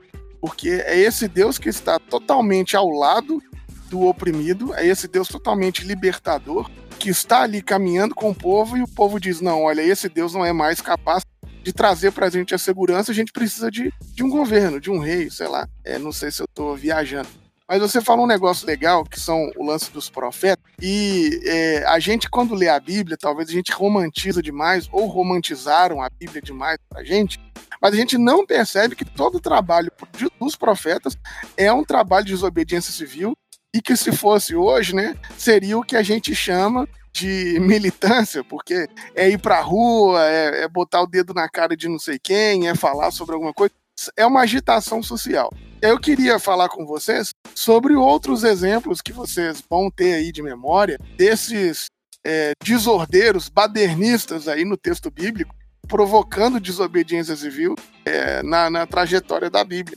Porque é esse Deus que está totalmente ao lado do oprimido, é esse Deus totalmente libertador, que está ali caminhando com o povo e o povo diz: Não, olha, esse Deus não é mais capaz de trazer para a gente a segurança, a gente precisa de, de um governo, de um rei, sei lá. É, não sei se eu estou viajando. Mas você falou um negócio legal, que são o lance dos profetas, e é, a gente, quando lê a Bíblia, talvez a gente romantiza demais, ou romantizaram a Bíblia demais pra gente, mas a gente não percebe que todo o trabalho dos profetas é um trabalho de desobediência civil, e que se fosse hoje, né, seria o que a gente chama de militância, porque é ir pra rua, é, é botar o dedo na cara de não sei quem, é falar sobre alguma coisa. É uma agitação social. Eu queria falar com vocês sobre outros exemplos que vocês vão ter aí de memória desses é, desordeiros, badernistas aí no texto bíblico, provocando desobediência civil é, na, na, trajetória da Bíblia.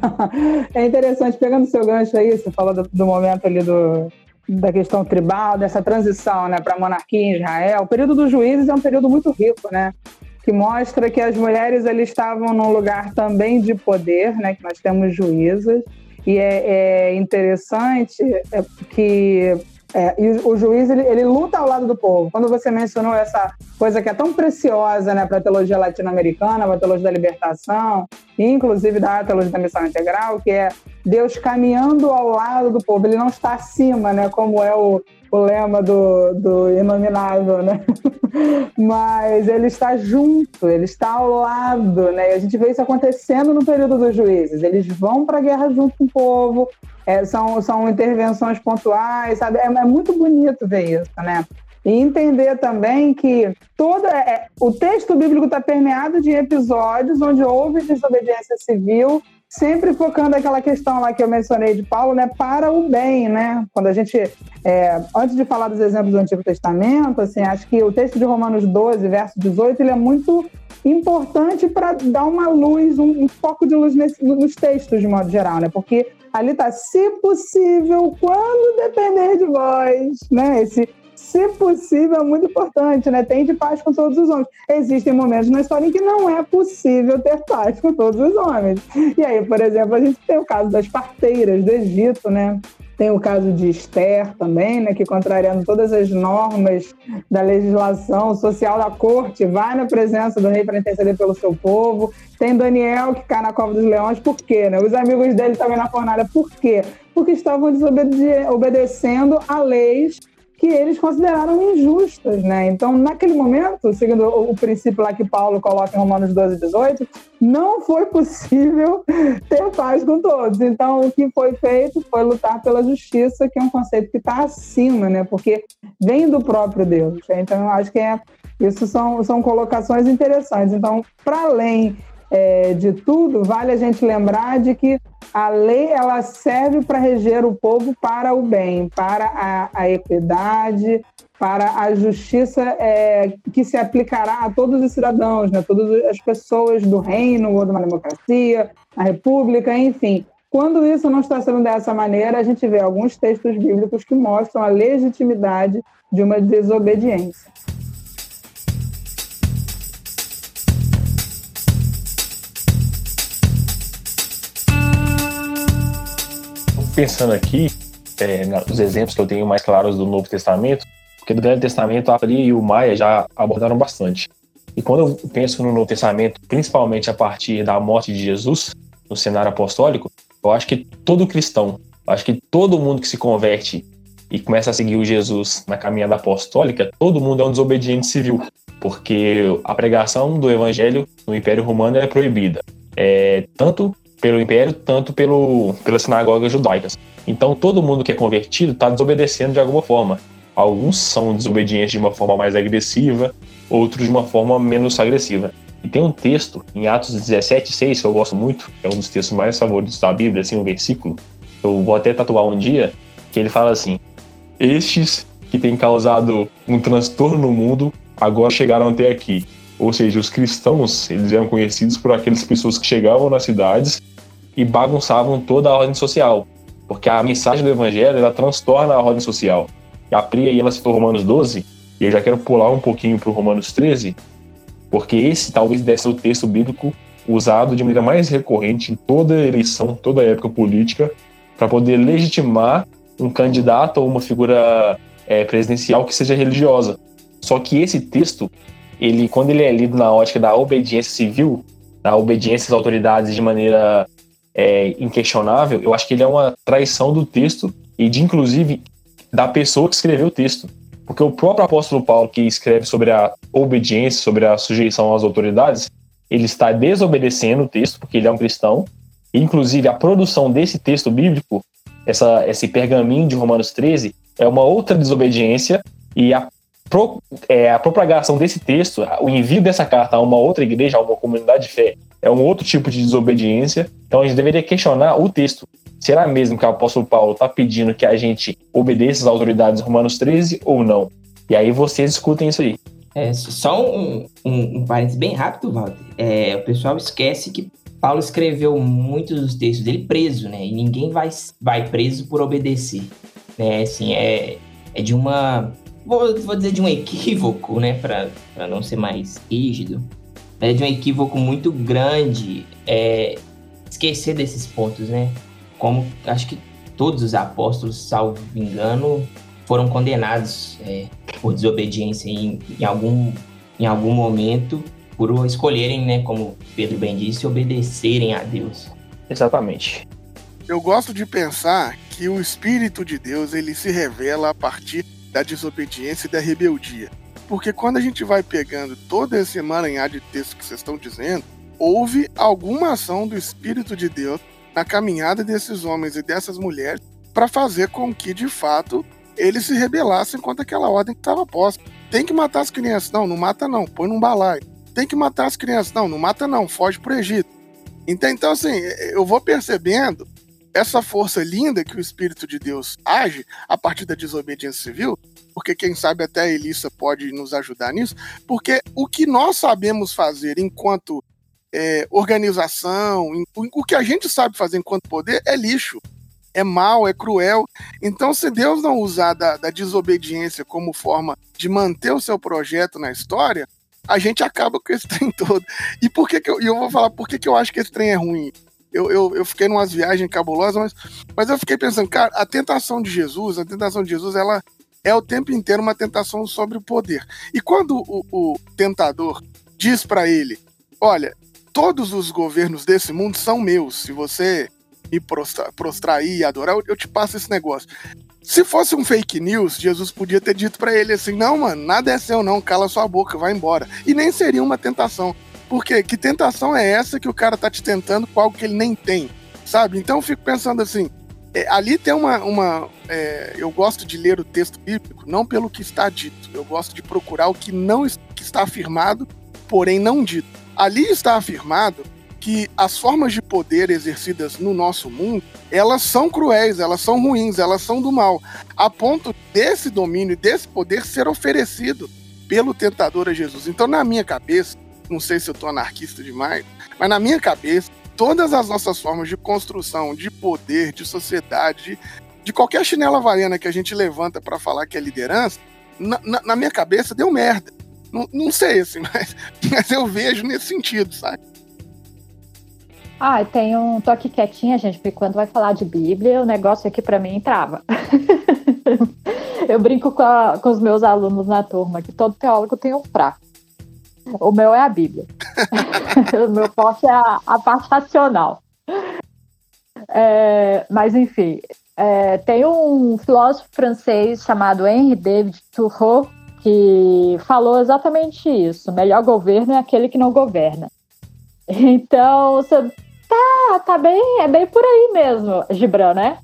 é interessante, pegando seu gancho aí, você falou do, do momento ali do, da questão tribal, dessa transição né, para a monarquia em Israel. O período dos juízes é um período muito rico, né? Que mostra que as mulheres ali estavam num lugar também de poder, né? Que nós temos juízes. E é, é interessante é, que é, e o juiz ele, ele, luta ao lado do povo. Quando você mencionou essa coisa que é tão preciosa né, para a teologia latino-americana, para a teologia da libertação, inclusive da teologia da missão integral, que é Deus caminhando ao lado do povo. Ele não está acima, né, como é o, o lema do, do inominável, né? Mas ele está junto, ele está ao lado, né? E a gente vê isso acontecendo no período dos juízes. Eles vão para a guerra junto com o povo, é, são, são intervenções pontuais, sabe? É, é, muito bonito ver isso, né? E entender também que toda, é, o texto bíblico está permeado de episódios onde houve desobediência civil sempre focando aquela questão lá que eu mencionei de Paulo, né, para o bem, né? Quando a gente, é, antes de falar dos exemplos do Antigo Testamento, assim, acho que o texto de Romanos 12, verso 18, ele é muito importante para dar uma luz, um, um foco de luz nesse, nos textos de modo geral, né? Porque ali está, se possível, quando depender de vós, né? Esse se possível, é muito importante, né? Tem de paz com todos os homens. Existem momentos na história em que não é possível ter paz com todos os homens. E aí, por exemplo, a gente tem o caso das parteiras do Egito, né? Tem o caso de Esther também, né, que contrariando todas as normas da legislação social da corte, vai na presença do rei para interceder pelo seu povo. Tem Daniel que cai na cova dos leões, por quê? Né? Os amigos dele também na fornalha, por quê? Porque estavam desobedecendo a leis que eles consideraram injustas, né? Então, naquele momento, seguindo o, princípio lá que Paulo coloca em Romanos 12, 18, não foi possível ter paz com todos. Então, o que foi feito foi lutar pela justiça, que é um conceito que está acima, né? Porque vem do próprio Deus. Né? Então, eu acho que é, isso são, são colocações interessantes. Então, para além é, de tudo, vale a gente lembrar de que a lei ela serve para reger o povo para o bem, para a, a equidade, para a justiça é, que se aplicará a todos os cidadãos, né? todas as pessoas do reino ou de uma democracia, a república, enfim. Quando isso não está sendo dessa maneira, a gente vê alguns textos bíblicos que mostram a legitimidade de uma desobediência. Pensando aqui, é, nos exemplos que eu tenho mais claros do Novo Testamento, porque do Velho Testamento a Pri e o Maia já abordaram bastante. E quando eu penso no Novo Testamento, principalmente a partir da morte de Jesus, no cenário apostólico, eu acho que todo cristão, acho que todo mundo que se converte e começa a seguir o Jesus na caminhada apostólica, todo mundo é um desobediente civil, porque a pregação do evangelho no Império Romano é proibida, é, tanto pelo Império, tanto pelo, pelas sinagogas judaicas. Então todo mundo que é convertido está desobedecendo de alguma forma. Alguns são desobedientes de uma forma mais agressiva, outros de uma forma menos agressiva. E tem um texto em Atos 17, 6, que eu gosto muito, é um dos textos mais favoritos da Bíblia, assim, um versículo. Eu vou até tatuar um dia, que ele fala assim: Estes que têm causado um transtorno no mundo agora chegaram até aqui. Ou seja, os cristãos, eles eram conhecidos por aquelas pessoas que chegavam nas cidades e bagunçavam toda a ordem social. Porque a mensagem do evangelho, ela transtorna a ordem social. E a Pri aí, ela citou Romanos 12, e eu já quero pular um pouquinho para Romanos 13, porque esse talvez deve ser o texto bíblico usado de maneira mais recorrente em toda eleição, toda época política, para poder legitimar um candidato ou uma figura é, presidencial que seja religiosa. Só que esse texto, ele, quando ele é lido na ótica da obediência civil, da obediência às autoridades de maneira é, inquestionável, eu acho que ele é uma traição do texto e de, inclusive, da pessoa que escreveu o texto. Porque o próprio apóstolo Paulo, que escreve sobre a obediência, sobre a sujeição às autoridades, ele está desobedecendo o texto, porque ele é um cristão. E, inclusive, a produção desse texto bíblico, essa, esse pergaminho de Romanos 13, é uma outra desobediência. E a, pro, é, a propagação desse texto, o envio dessa carta a uma outra igreja, a uma comunidade de fé, é um outro tipo de desobediência. Então, a gente deveria questionar o texto. Será mesmo que o apóstolo Paulo está pedindo que a gente obedeça às autoridades Romanos 13 ou não? E aí vocês discutem isso aí. É, só um, um, um parênteses bem rápido, Walter. É, o pessoal esquece que Paulo escreveu muitos dos textos dele preso, né? E ninguém vai, vai preso por obedecer. Né? Assim, é, é de uma. Vou, vou dizer de um equívoco, né? Para não ser mais rígido. É de um equívoco muito grande é, esquecer desses pontos, né? como acho que todos os apóstolos, salvo engano, foram condenados é, por desobediência em, em, algum, em algum momento, por escolherem, né, como Pedro bem disse, obedecerem a Deus. Exatamente. Eu gosto de pensar que o Espírito de Deus ele se revela a partir da desobediência e da rebeldia. Porque quando a gente vai pegando todo esse emaranhado de texto que vocês estão dizendo, houve alguma ação do Espírito de Deus na caminhada desses homens e dessas mulheres para fazer com que, de fato, eles se rebelassem contra aquela ordem que estava posta. Tem que matar as crianças. Não, não mata não, põe num balaio. Tem que matar as crianças. Não, não mata não, foge pro Egito. Então, então, assim, eu vou percebendo essa força linda que o Espírito de Deus age a partir da desobediência civil, porque quem sabe até a Elissa pode nos ajudar nisso, porque o que nós sabemos fazer enquanto é, organização, o que a gente sabe fazer enquanto poder é lixo, é mal, é cruel. Então, se Deus não usar da, da desobediência como forma de manter o seu projeto na história, a gente acaba com esse trem todo. E por que, que eu, eu vou falar por que, que eu acho que esse trem é ruim? Eu, eu, eu fiquei em umas viagens cabulosas, mas, mas eu fiquei pensando, cara, a tentação de Jesus, a tentação de Jesus, ela é o tempo inteiro uma tentação sobre o poder. E quando o, o tentador diz para ele, olha, todos os governos desse mundo são meus. Se você me prostrar, prostrar e adorar, eu, eu te passo esse negócio. Se fosse um fake news, Jesus podia ter dito para ele assim: não, mano, nada é seu, não, cala sua boca, vai embora. E nem seria uma tentação. Porque que tentação é essa que o cara tá te tentando com algo que ele nem tem, sabe? Então eu fico pensando assim: é, ali tem uma. uma é, eu gosto de ler o texto bíblico não pelo que está dito, eu gosto de procurar o que não que está afirmado, porém não dito. Ali está afirmado que as formas de poder exercidas no nosso mundo, elas são cruéis, elas são ruins, elas são do mal, a ponto desse domínio, desse poder ser oferecido pelo tentador a Jesus. Então, na minha cabeça, não sei se eu estou anarquista demais, mas na minha cabeça, todas as nossas formas de construção, de poder, de sociedade, de, qualquer chinela havaiana que a gente levanta para falar que é liderança, na, na, na minha cabeça deu merda. Não, não sei, assim, mas, mas eu vejo nesse sentido, sabe? Ah, tem um. Tô aqui quietinha, gente, porque quando vai falar de Bíblia, o negócio aqui para mim trava. eu brinco com, a, com, os meus alunos na turma que todo teólogo tem um fraco. O meu é a Bíblia. o meu forte é a, a parte racional. É, mas, enfim, é, tem um filósofo francês chamado Henri David Thoreau que falou exatamente isso. Melhor governo é aquele que não governa. Então, você tá, tá bem, é bem por aí mesmo, Gibran, né?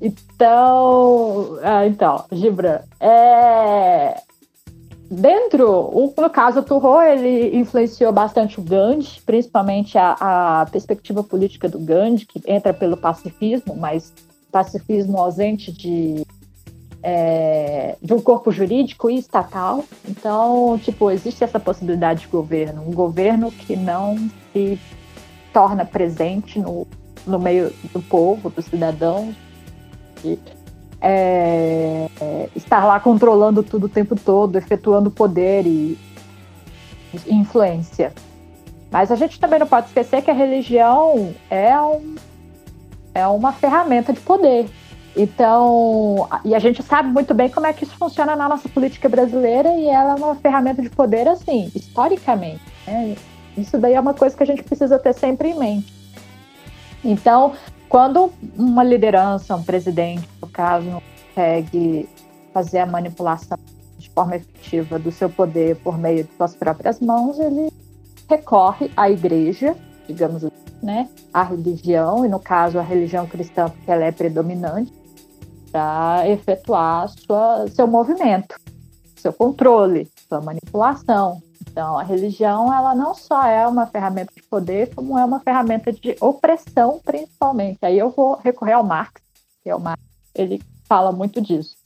Então, ah, então, Gibran, é, dentro, no caso, o Turro, ele influenciou bastante o Gandhi, principalmente a, a, perspectiva política do Gandhi, que entra pelo pacifismo, mas pacifismo ausente de, é, de um corpo jurídico e estatal. Então, tipo, existe essa possibilidade de governo, um governo que não se torna presente no, no meio do povo, dos cidadãos, é, estar lá controlando tudo o tempo todo, efetuando poder e influência. Mas a gente também não pode esquecer que a religião é, um, é uma ferramenta de poder. Então, e a gente sabe muito bem como é que isso funciona na nossa política brasileira e ela é uma ferramenta de poder, assim, historicamente. Né? Isso daí é uma coisa que a gente precisa ter sempre em mente. Então, quando uma liderança, um presidente, no caso, não consegue fazer a manipulação de forma efetiva do seu poder por meio de suas próprias mãos, ele recorre à igreja, digamos assim, né, à religião, e no caso a religião cristã, porque ela é predominante, para efetuar sua, seu movimento, seu controle, sua manipulação. Então, a religião, ela não só é uma ferramenta de poder, como é uma ferramenta de opressão, principalmente. Aí eu vou recorrer ao Marx, que é o Marx, ele fala muito disso.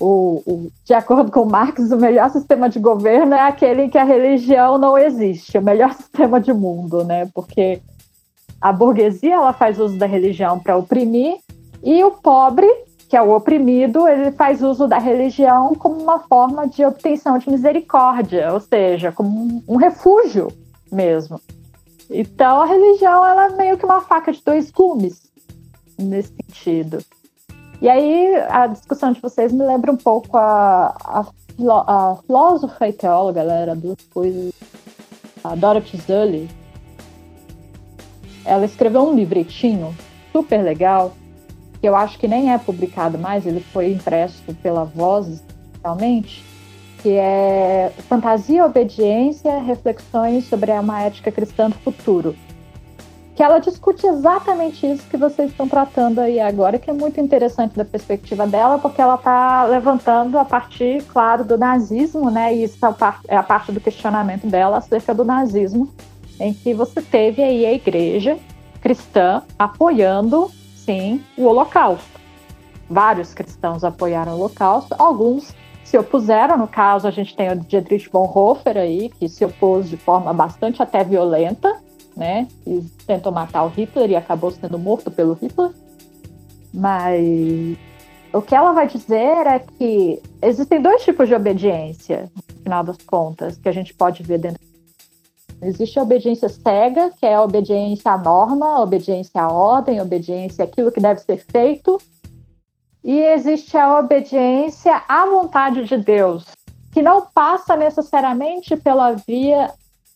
O, o, de acordo com Marx, o melhor sistema de governo é aquele em que a religião não existe, o melhor sistema de mundo, né? Porque a burguesia ela faz uso da religião para oprimir e o pobre que é o oprimido, ele faz uso da religião como uma forma de obtenção de misericórdia, ou seja, como um, refúgio mesmo. Então a religião ela é meio que uma faca de dois gumes nesse sentido. E aí a discussão de vocês me lembra um pouco a, a, a filósofa e teóloga, ela era duas coisas, a Dorothy Zully. Ela escreveu um livretinho super legal que eu acho que nem é publicado mais, ele foi impresso pela Voz, realmente, que é Fantasia, Obediência, Reflexões sobre uma Ética Cristã do Futuro. Que ela discute exatamente isso que vocês estão tratando aí agora, que é muito interessante da perspectiva dela, porque ela está levantando a partir, claro, do nazismo, né? E isso é a parte do questionamento dela acerca do nazismo, em que você teve aí a igreja cristã apoiando sim o Holocausto. Vários cristãos apoiaram o Holocausto, alguns se opuseram. No caso, a gente tem o Dietrich Bonhoeffer aí, que se opôs de forma bastante até violenta, né? E tentou matar o Hitler e acabou sendo morto pelo Hitler. Mas o que ela vai dizer é que existem dois tipos de obediência, no final das contas, que a gente pode ver dentro Existe a obediência cega, que é a obediência à norma, obediência à ordem, obediência àquilo que deve ser feito. E existe a obediência à vontade de Deus, que não passa necessariamente pela via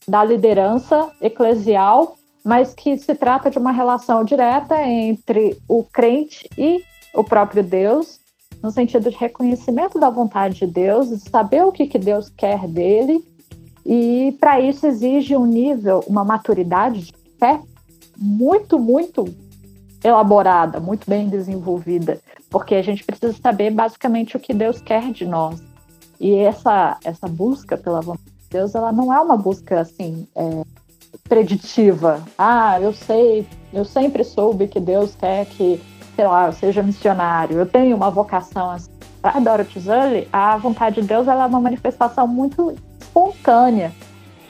da liderança eclesial, mas que se trata de uma relação direta entre o crente e o próprio Deus, no sentido de reconhecimento da vontade de Deus, de saber o que, que Deus quer dele e para isso exige um nível, uma maturidade de fé muito, muito elaborada, muito bem desenvolvida, porque a gente precisa saber basicamente o que Deus quer de nós. E essa, essa busca pela vontade de Deus, ela não é uma busca assim é, preditiva. Ah, eu sei, eu sempre soube que Deus quer que, sei lá, eu seja missionário, eu tenho uma vocação assim. Para Dorothy Zully, a vontade de Deus ela é uma manifestação muito espontânea,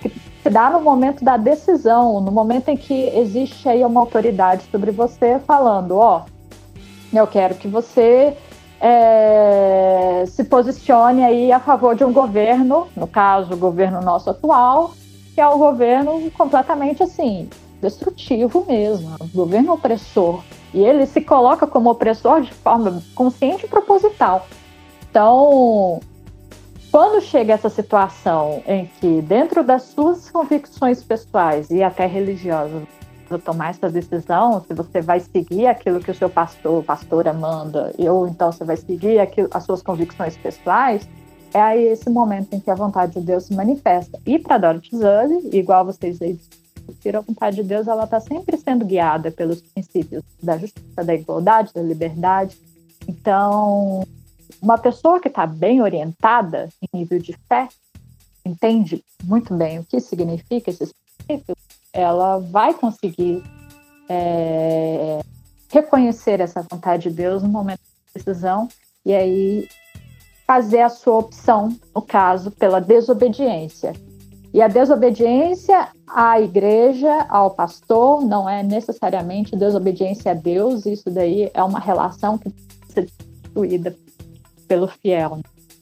que se dá no momento da decisão, no momento em que existe aí uma autoridade sobre você falando, ó, oh, eu quero que você é, se posicione aí a favor de um governo, no caso, o governo nosso atual, que é um governo completamente assim, destrutivo mesmo, um governo opressor. E ele se coloca como opressor de forma consciente e proposital. Então, quando chega essa situação em que, dentro das suas convicções pessoais e até religiosas, tomar essa decisão, se você vai seguir aquilo que o seu pastor, pastora manda, ou então você vai seguir aquilo, as suas convicções pessoais, é aí esse momento em que a vontade de Deus se manifesta. E para Dorothy Zuzzi, igual vocês aí discutiram, a vontade de Deus ela está sempre sendo guiada pelos princípios da justiça, da igualdade, da liberdade. Então, uma pessoa que está bem orientada em nível de fé, entende muito bem o que significa esses princípios, ela vai conseguir é, reconhecer essa vontade de Deus no momento de decisão e aí fazer a sua opção, no caso, pela desobediência. E a desobediência à igreja, ao pastor, não é necessariamente desobediência a Deus, isso daí é uma relação que precisa ser destruída pelo fiel.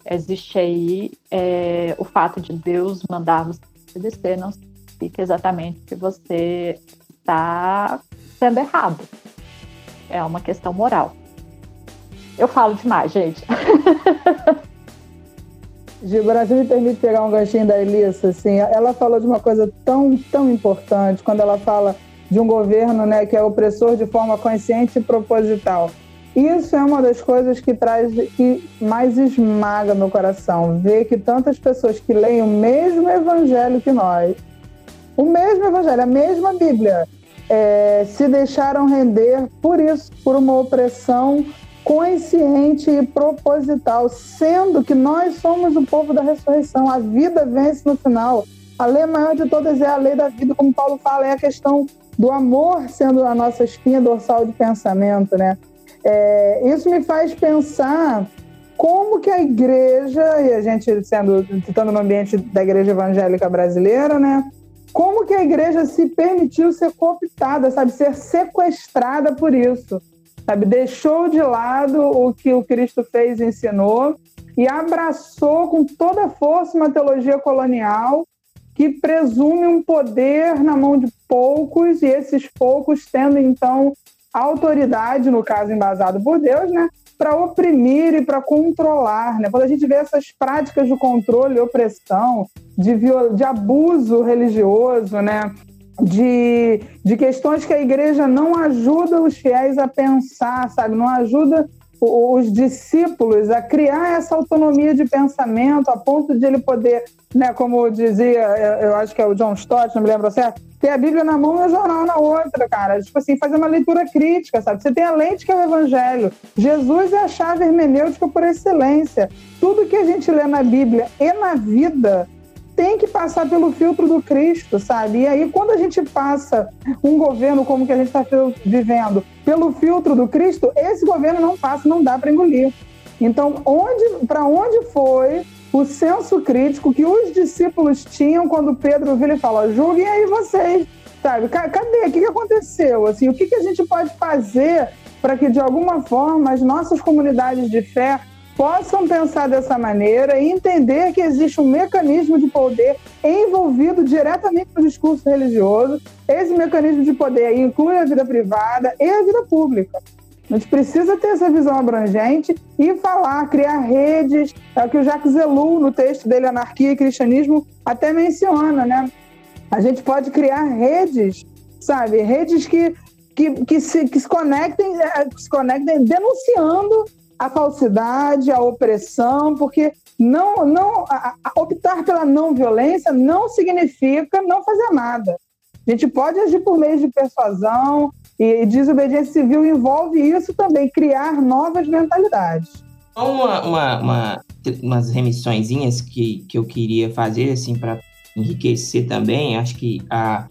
Existe aí é, o fato de Deus mandar você obedecer, não significa exatamente que você está sendo errado. É uma questão moral. Eu falo demais, gente. Gilberto, me permite pegar um ganchinho da Elissa, assim, ela falou de uma coisa tão, tão importante, quando ela fala de um governo né, que é opressor de forma consciente e proposital. Isso é uma das coisas que traz, que mais esmaga meu coração, ver que tantas pessoas que leem o mesmo evangelho que nós, o mesmo evangelho, a mesma Bíblia, é, se deixaram render por isso, por uma opressão consciente e proposital, sendo que nós somos o povo da ressurreição. A vida vence no final. A lei maior de todas é a lei da vida, como Paulo fala, é a questão do amor sendo a nossa espinha dorsal de pensamento, né? É, isso me faz pensar como que a igreja, e a gente sendo estando no ambiente da igreja evangélica brasileira, né? Como que a igreja se permitiu ser cooptada, sabe, ser sequestrada por isso? sabe? Deixou de lado o que o Cristo fez e ensinou e abraçou com toda a força uma teologia colonial que presume um poder na mão de poucos e esses poucos tendo então autoridade, no caso embasado por Deus, né, para oprimir e para controlar, né? Quando a gente vê essas práticas de controle e opressão, de, de abuso religioso, né, de, de questões que a igreja não ajuda os fiéis a pensar, sabe? Não ajuda os discípulos a criar essa autonomia de pensamento a ponto de ele poder, né, como dizia, eu acho que é o John Stott, não me lembro certo, ter a Bíblia na mão e o jornal na outra, cara. Tipo assim, fazer uma leitura crítica, sabe? Você tem a lente que é o Evangelho. Jesus é a chave hermenêutica por excelência. Tudo que a gente lê na Bíblia e na vida tem que passar pelo filtro do Cristo, sabe? E aí, quando a gente passa um governo como que a gente está vivendo pelo filtro do Cristo, esse governo não passa, não dá para engolir. Então, onde, para onde foi o senso crítico que os discípulos tinham quando Pedro viu e falou: julguem aí vocês, sabe? Cadê? O que aconteceu? Assim, o que a gente pode fazer para que, de alguma forma, as nossas comunidades de fé possam pensar dessa maneira e entender que existe um mecanismo de poder envolvido diretamente no discurso religioso. Esse mecanismo de poder inclui a vida privada e a vida pública. A gente precisa ter essa visão abrangente e falar, criar redes, é o que o Jacques Zelou, no texto dele Anarquia e Cristianismo, até menciona, né? A gente pode criar redes, sabe? Redes que, que, que, se, que se, conectem, é, se conectem denunciando a falsidade, a opressão, porque não, não a, a optar pela não violência não significa não fazer nada. A gente pode agir por meio de persuasão e desobediência civil envolve isso também, criar novas mentalidades. Uma, uma, uma, umas remissõezinhas que, que eu queria fazer, assim, para enriquecer também, acho que a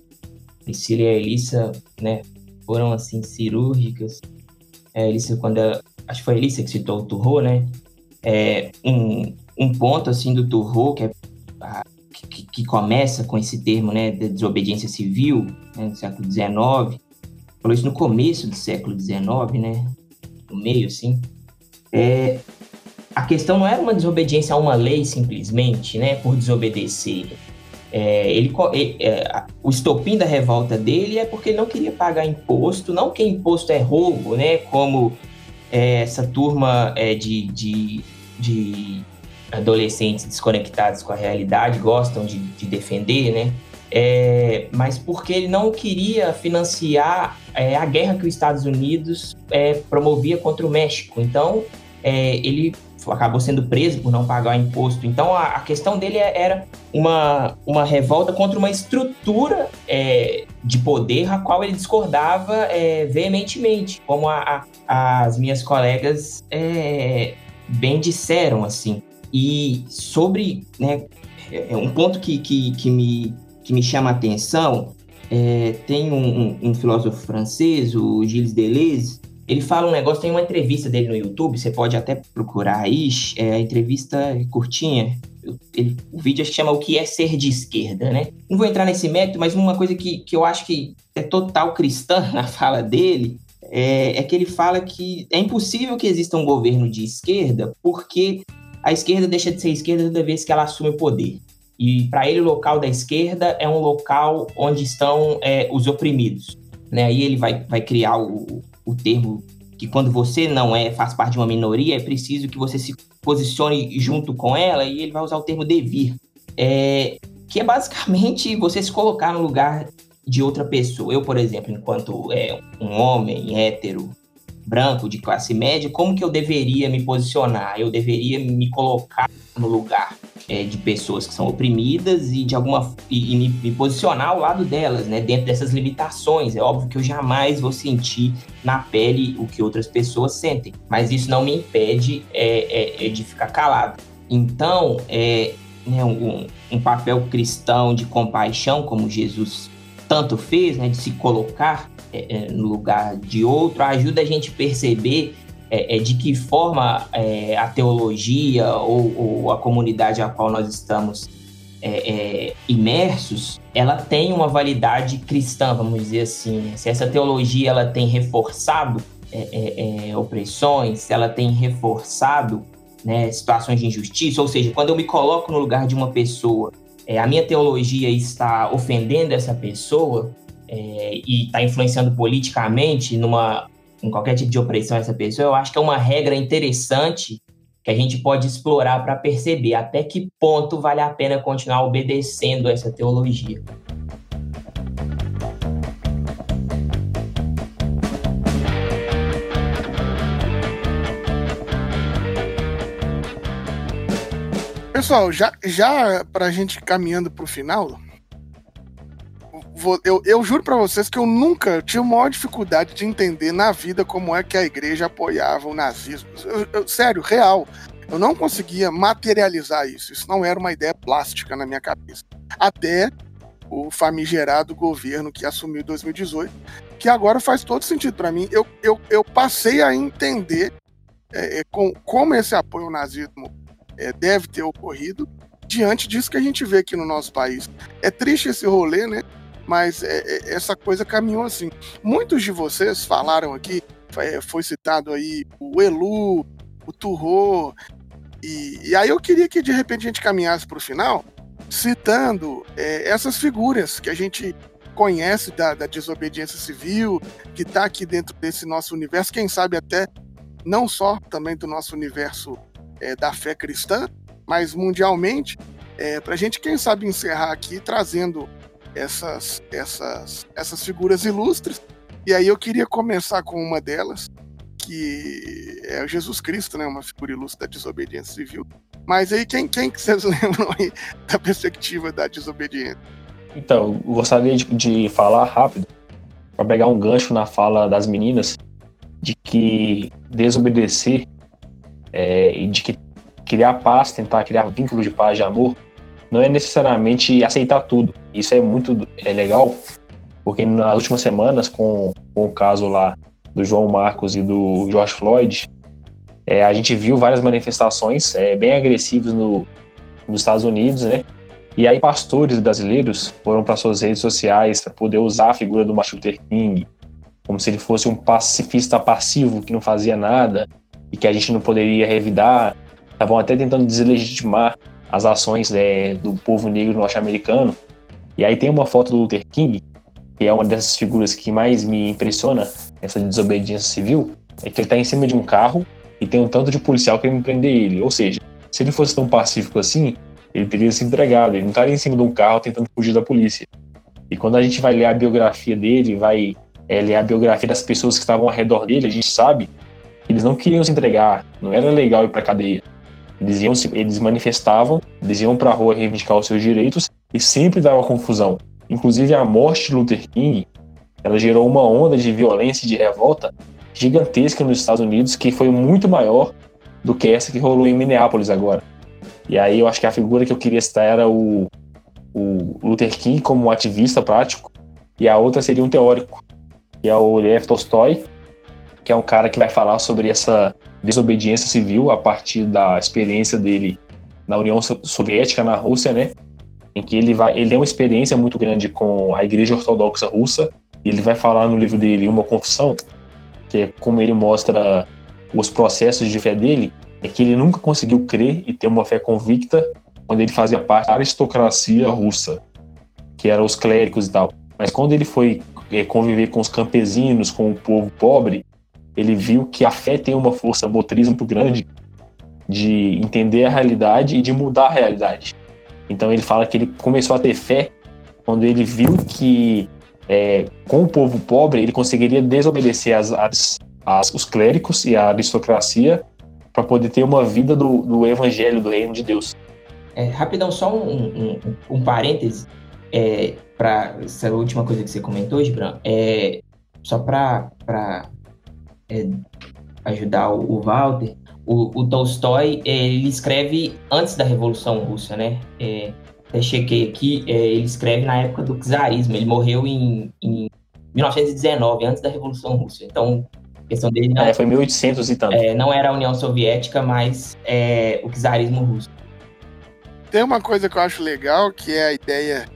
Priscila e a Elissa, né, foram, assim, cirúrgicas. É, a Elissa, quando ela, acho que foi a Elissa que citou o Turro, né? É, um, um ponto assim do Turro que, é, que, que, começa com esse termo, né, de desobediência civil, né, no século XIX, falou isso no começo do século XIX, né, no meio, assim, é, a questão não era uma desobediência a uma lei simplesmente, né, por desobedecer. É, ele, é, o estopim da revolta dele é porque ele não queria pagar imposto, não que imposto é roubo, né, como é, essa turma é, de, de, de, adolescentes desconectados com a realidade gostam de, de defender, né? é, mas porque ele não queria financiar é, a guerra que os Estados Unidos é, promovia contra o México. Então, é, ele acabou sendo preso por não pagar imposto. Então, a, a questão dele é, era uma, uma revolta contra uma estrutura é, de poder a qual ele discordava veementemente, como a, a, as minhas colegas bem disseram, assim. E sobre né, um ponto que, que, que me que me chama a atenção, é, tem um, um, um, filósofo francês, o Gilles Deleuze, ele fala um negócio, tem uma entrevista dele no YouTube, você pode até procurar aí, é, a entrevista é curtinha, ele, o vídeo acho que chama O que é ser de esquerda, né? Não vou entrar nesse método, mas uma coisa que, que eu acho que é total cristã na fala dele é, é que ele fala que é impossível que exista um governo de esquerda porque a esquerda deixa de ser esquerda toda vez que ela assume o poder. E para ele, o local da esquerda é um local onde estão é, os oprimidos. Né? Aí ele vai, vai criar o, o termo que quando você não é faz parte de uma minoria, é preciso que você se posicione junto com ela, e ele vai usar o termo devir. É, que é basicamente você se colocar no lugar de outra pessoa. Eu, por exemplo, enquanto é, um homem hétero, branco, de classe média, como que eu deveria me posicionar? Eu deveria me colocar no lugar é, de pessoas que são oprimidas e de alguma e, e me, me, posicionar ao lado delas, né? Dentro dessas limitações. É óbvio que eu jamais vou sentir na pele o que outras pessoas sentem, mas isso não me impede é, é, é de ficar calado. Então, é, né, um, um papel cristão de compaixão, como Jesus tanto fez, né, de se colocar é, é, no lugar de outro, ajuda a gente a perceber é, é, de que forma é, a teologia ou, ou, a comunidade a qual nós estamos é, imersos, ela tem uma validade cristã, vamos dizer assim. Né? Se essa teologia ela tem reforçado opressões, se ela tem reforçado né, situações de injustiça, ou seja, quando eu me coloco no lugar de uma pessoa, a minha teologia está ofendendo essa pessoa, é, e está influenciando politicamente numa, em qualquer tipo de opressão essa pessoa, eu acho que é uma regra interessante que a gente pode explorar para perceber até que ponto vale a pena continuar obedecendo essa teologia. Pessoal, já, já para a gente caminhando para o final, eu, eu juro para vocês que eu nunca tive maior dificuldade de entender na vida como é que a igreja apoiava o nazismo. Eu, eu, sério, real. Eu não conseguia materializar isso. Isso não era uma ideia plástica na minha cabeça. Até o famigerado governo que assumiu em 2018, que agora faz todo sentido para mim. Eu, eu, eu passei a entender é, é, com, como esse apoio ao nazismo é, deve ter ocorrido diante disso que a gente vê aqui no nosso país. É triste esse rolê, né? Mas é, é, essa coisa caminhou assim. Muitos de vocês falaram aqui, foi, foi citado aí o Elu, o Turro, e, e, aí eu queria que de repente a gente caminhasse para o final, citando é, essas figuras que a gente conhece da, da desobediência civil, que está aqui dentro desse nosso universo, quem sabe até não só também do nosso universo é, da fé cristã, mas mundialmente, é, para a gente, quem sabe, encerrar aqui trazendo essas, essas, essas figuras ilustres. E aí eu queria começar com uma delas, que é Jesus Cristo, né? Uma figura ilustre da desobediência civil. Mas aí quem, quem que vocês lembram aí da perspectiva da desobediência? Então, eu gostaria de, de falar rápido, para pegar um gancho na fala das meninas, de que desobedecer é, e de que criar paz, tentar criar vínculo de paz, de amor, não é necessariamente aceitar tudo. Isso é muito é legal, porque nas últimas semanas, com, com o caso lá do João Marcos e do George Floyd, é, a gente viu várias manifestações é, bem agressivas no, nos Estados Unidos, né? E aí pastores brasileiros foram para suas redes sociais para poder usar a figura do Martin Luther King como se ele fosse um pacifista passivo que não fazia nada e que a gente não poderia revidar. Estavam até tentando deslegitimar as ações é, do povo negro norte-americano. E aí tem uma foto do Luther King, que é uma dessas figuras que mais me impressiona, essa desobediência civil, é que ele está em cima de um carro e tem um tanto de policial querendo prender ele. Ou seja, se ele fosse tão pacífico assim, ele teria se entregado, ele não estaria em cima de um carro tentando fugir da polícia. E quando a gente vai ler a biografia dele, vai é, ler a biografia das pessoas que estavam ao redor dele, a gente sabe que eles não queriam se entregar, não era legal ir para cadeia. Eles, iam, eles manifestavam, eles iam para a rua reivindicar os seus direitos e sempre dava confusão. Inclusive a morte de Luther King, ela gerou uma onda de violência e de revolta gigantesca nos Estados Unidos que foi muito maior do que essa que rolou em Minneapolis agora. E aí eu acho que a figura que eu queria citar era o, o Luther King como um ativista prático e a outra seria um teórico, que é o Lev Tolstói, que é um cara que vai falar sobre essa desobediência civil a partir da experiência dele na União Soviética, na Rússia, né? Em que ele vai, ele tem uma experiência muito grande com a Igreja Ortodoxa Russa. Ele vai falar no livro dele uma confissão, que é como ele mostra os processos de fé dele, é que ele nunca conseguiu crer e ter uma fé convicta quando ele fazia parte da aristocracia russa, que eram os clérigos e tal. Mas quando ele foi é, conviver com os campesinos, com o povo pobre, ele viu que a fé tem uma força motriz muito grande de entender a realidade e de mudar a realidade. Então ele fala que ele começou a ter fé quando ele viu que é, com o povo pobre ele conseguiria desobedecer as, as, as os clérigos e a aristocracia para poder ter uma vida do, do, evangelho do reino de Deus. É, rapidão, só um, um, um parêntese é, para essa última coisa que você comentou, Gibran. É, só para é, ajudar o, o Walter, o, o Tolstói ele escreve antes da Revolução Russa, né? É, até chequei aqui, é, ele escreve na época do czarismo. Ele morreu em, em 1919, antes da Revolução Russa. Então, a questão dele não, é, foi 1800 e tanto. É, não era a União Soviética, mas é, o czarismo russo. Tem uma coisa que eu acho legal, que é a ideia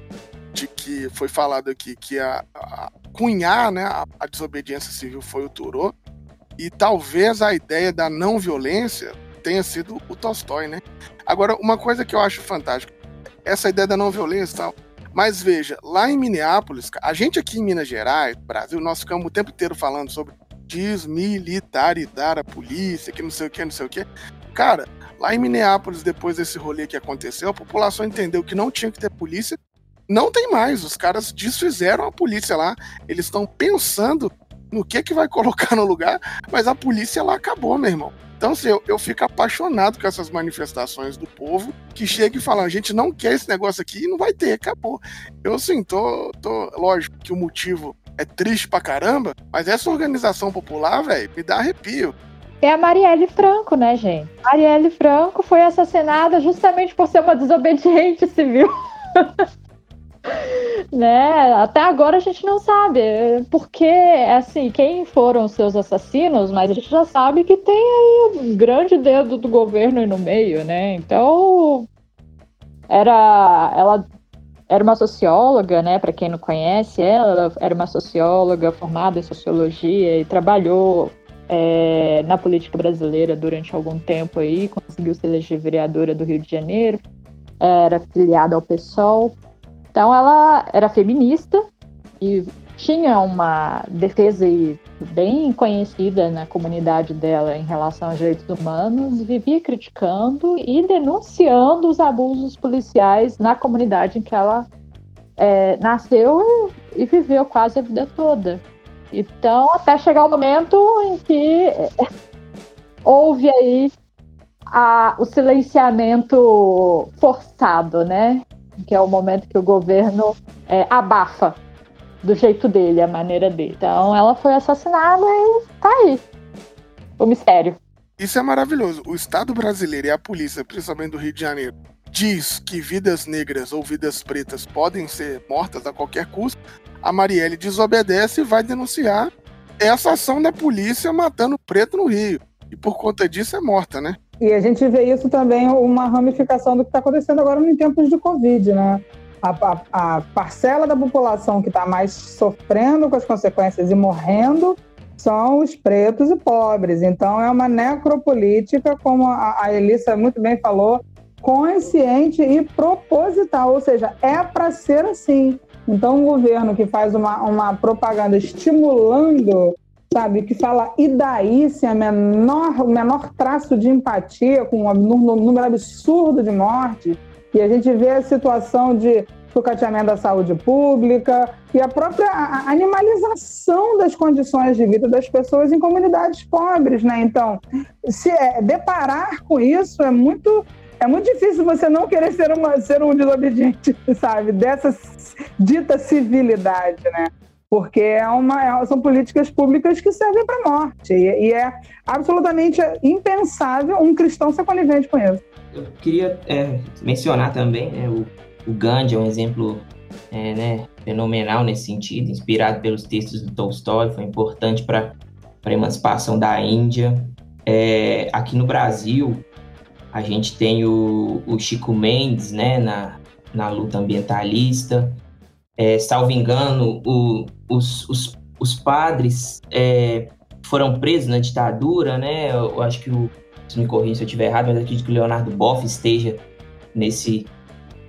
de que foi falado aqui que a, a cunhar né, a, a desobediência civil foi o Turô, e talvez a ideia da não violência tenha sido o Tolstói, né? Agora, uma coisa que eu acho fantástica, essa ideia da não violência e tal. Mas veja, lá em Minneapolis, a gente aqui em Minas Gerais, Brasil, nós ficamos o tempo inteiro falando sobre desmilitarizar a polícia, que não sei o que, não sei o que. Cara, lá em Minneapolis, depois desse rolê que aconteceu, a população entendeu que não tinha que ter polícia. Não tem mais, os caras desfizeram a polícia lá. Eles estão pensando no que que vai colocar no lugar, mas a polícia lá acabou, meu irmão. Então, assim, eu, eu fico apaixonado com essas manifestações do povo que chega e fala: a gente não quer esse negócio aqui e não vai ter, acabou. Eu, assim, tô, tô. Lógico que o motivo é triste pra caramba, mas essa organização popular, velho, me dá arrepio. É a Marielle Franco, né, gente? Marielle Franco foi assassinada justamente por ser uma desobediente civil. né? Até agora a gente não sabe, porque assim, quem foram os seus assassinos, mas a gente já sabe que tem aí um grande dedo do governo aí no meio, né? Então, era ela era uma socióloga, né? Para quem não conhece, ela era uma socióloga formada em sociologia e trabalhou é, na política brasileira durante algum tempo aí, conseguiu se eleger vereadora do Rio de Janeiro, era filiada ao PSOL. Então ela era feminista e tinha uma defesa bem conhecida na comunidade dela em relação aos direitos humanos, vivia criticando e denunciando os abusos policiais na comunidade em que ela é, nasceu e viveu quase a vida toda. Então, até chegar o momento em que houve aí a, o silenciamento forçado, né? Que é o momento que o governo é, abafa do jeito dele, a maneira dele. Então ela foi assassinada e tá aí. O mistério. Isso é maravilhoso. O Estado brasileiro e a polícia, principalmente do Rio de Janeiro, diz que vidas negras ou vidas pretas podem ser mortas a qualquer custo. A Marielle desobedece e vai denunciar essa ação da polícia matando preto no Rio. E por conta disso é morta, né? E a gente vê isso também, uma ramificação do que está acontecendo agora em tempos de Covid, né? A, a, a parcela da população que está mais sofrendo com as consequências e morrendo são os pretos e pobres. Então, é uma necropolítica, como a, a Elissa muito bem falou, consciente e proposital, ou seja, é para ser assim. Então, um governo que faz uma, uma propaganda estimulando sabe, que fala e daí se a menor, o menor traço de empatia com um número absurdo de mortes, e a gente vê a situação de sucateamento da saúde pública e a própria animalização das condições de vida das pessoas em comunidades pobres, né? Então, se é, deparar com isso é muito é muito difícil você não querer ser, uma, ser um desobediente, sabe? Dessa dita civilidade, né? Porque é uma, é, são políticas públicas que servem para a morte. E, e, é absolutamente impensável um cristão ser conivente com isso. Eu queria é, mencionar também né, o, o Gandhi é um exemplo é, né, fenomenal nesse sentido, inspirado pelos textos do Tolstói, foi importante para a emancipação da Índia. É, aqui no Brasil, a gente tem o, o Chico Mendes, né, na, na luta ambientalista. É, salvo engano, o, os, os, os padres é, foram presos na ditadura, né? Eu, eu acho que o. Se me corrija se eu estiver errado, mas acredito que o Leonardo Boff esteja nesse,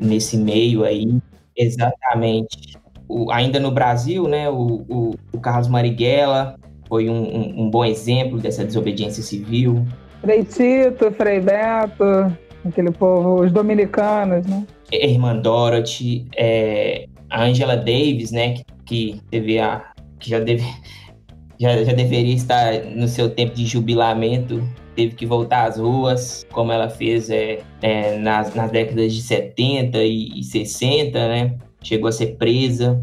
nesse meio aí. Exatamente. O, ainda no Brasil, né? O, o, o Carlos Marighella foi um, um, um bom exemplo dessa desobediência civil. Frei Tito, Frei Beto, aquele povo, os dominicanos, né? Irmã Dorothy, é, a Angela Davis, né, que, que teve a que já deve já, já deveria estar no seu tempo de jubilamento, teve que voltar às ruas, como ela fez é, é, nas, nas décadas de 70 e, e 60, né? Chegou a ser presa.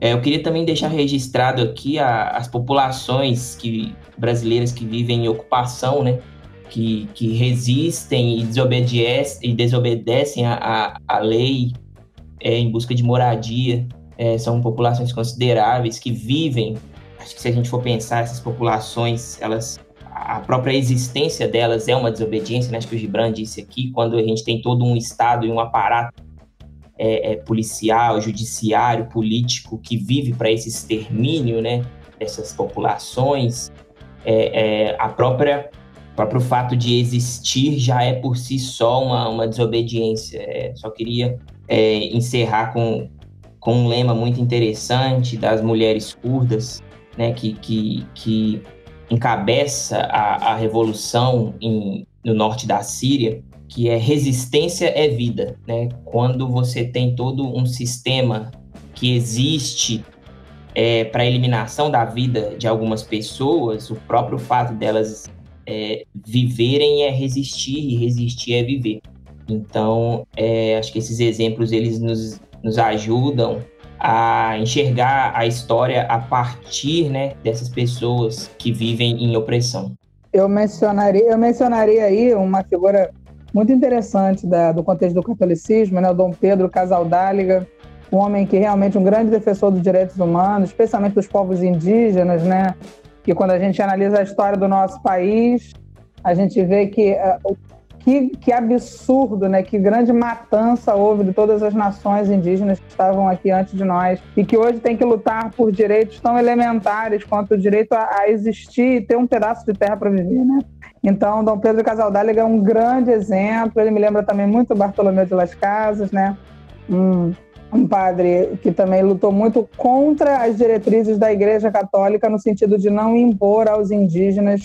É, eu queria também deixar registrado aqui a, as populações que, brasileiras que vivem em ocupação, né? que, que resistem e desobedecem, e desobedecem a, a, a lei é, em busca de moradia. É, são populações consideráveis que vivem. Acho que se a gente for pensar, essas populações, elas a própria existência delas é uma desobediência, né? acho que o Gibran disse aqui, quando a gente tem todo um Estado e um aparato é, é, policial, judiciário, político que vive para esse extermínio né, dessas populações, é, é a própria próprio fato de existir já é por si só uma, uma desobediência. É, só queria é, encerrar com, com um lema muito interessante das mulheres curdas, né, que, que, que encabeça a, a revolução em, no norte da Síria, que é resistência é vida. Né? Quando você tem todo um sistema que existe é, para a eliminação da vida de algumas pessoas, o próprio fato delas é, viverem é resistir e resistir é viver. Então, é, acho que esses exemplos eles nos, nos ajudam a enxergar a história a partir né, dessas pessoas que vivem em opressão. Eu mencionaria, eu mencionaria aí uma figura muito interessante da, do contexto do catolicismo, né, Dom Pedro Casaldáliga, um homem que realmente um grande defensor dos direitos humanos, especialmente dos povos indígenas, né, que quando a gente analisa a história do nosso país, a gente vê que uh, que, que, absurdo, né? Que grande matança houve de todas as nações indígenas que estavam aqui antes de nós e que hoje tem que lutar por direitos tão elementares quanto o direito a, a existir e ter um pedaço de terra para viver, né? Então, Dom Pedro Casaldáliga é um grande exemplo. Ele me lembra também muito Bartolomeu de Las Casas, né? Um, um padre que também lutou muito contra as diretrizes da Igreja Católica no sentido de não impor aos indígenas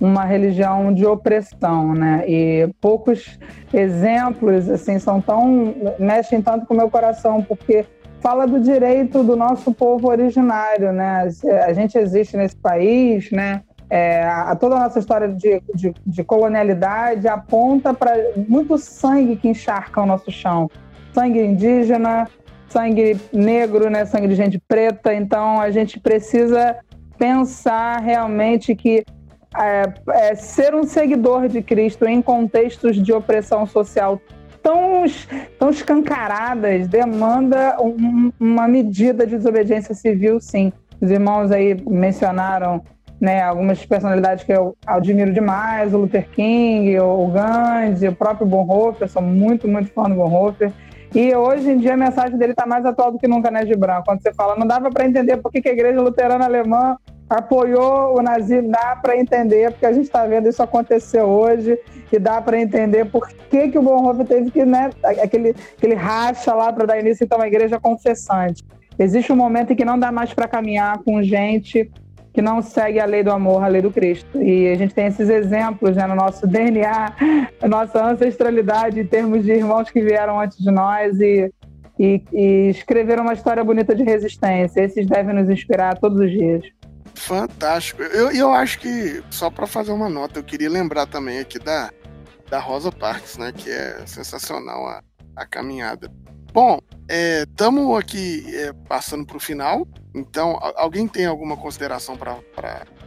uma religião de opressão, né? E poucos exemplos assim são tão mexem tanto com o meu coração porque fala do direito do nosso povo originário, né? A gente existe nesse país, né? É, a, toda a nossa história de, de, de colonialidade aponta para muito sangue que encharca o nosso chão sangue indígena, sangue negro, né, sangue de gente preta. Então a gente precisa pensar realmente que é, é, ser um seguidor de Cristo em contextos de opressão social tão, tão escancaradas demanda um, uma medida de desobediência civil, sim. Os irmãos aí mencionaram né, algumas personalidades que eu admiro demais, o Luther King, o Gandhi, o próprio Bonhoeffer, sou muito, muito fã do Bonhoeffer. E hoje em dia a mensagem dele está mais atual do que nunca, né, Gibran? Quando você fala, não dava para entender por que, que a igreja luterana alemã apoiou o nazismo, dá para entender, porque a gente está vendo isso acontecer hoje, e dá para entender por que, que o Bonhoeffer teve que, né, aquele, aquele racha lá para dar início então, à igreja confessante. Existe um momento em que não dá mais para caminhar com gente que não segue a lei do amor, a lei do Cristo. E a gente tem esses exemplos né, no nosso DNA, nossa ancestralidade em termos de irmãos que vieram antes de nós e, e, e escreveram uma história bonita de resistência. Esses devem nos inspirar todos os dias. Fantástico. Eu, eu acho que, só para fazer uma nota, eu queria lembrar também aqui da, da Rosa Parks, né? Que é sensacional a, a caminhada. Bom, estamos é, aqui é, passando para o final. Então, alguém tem alguma consideração para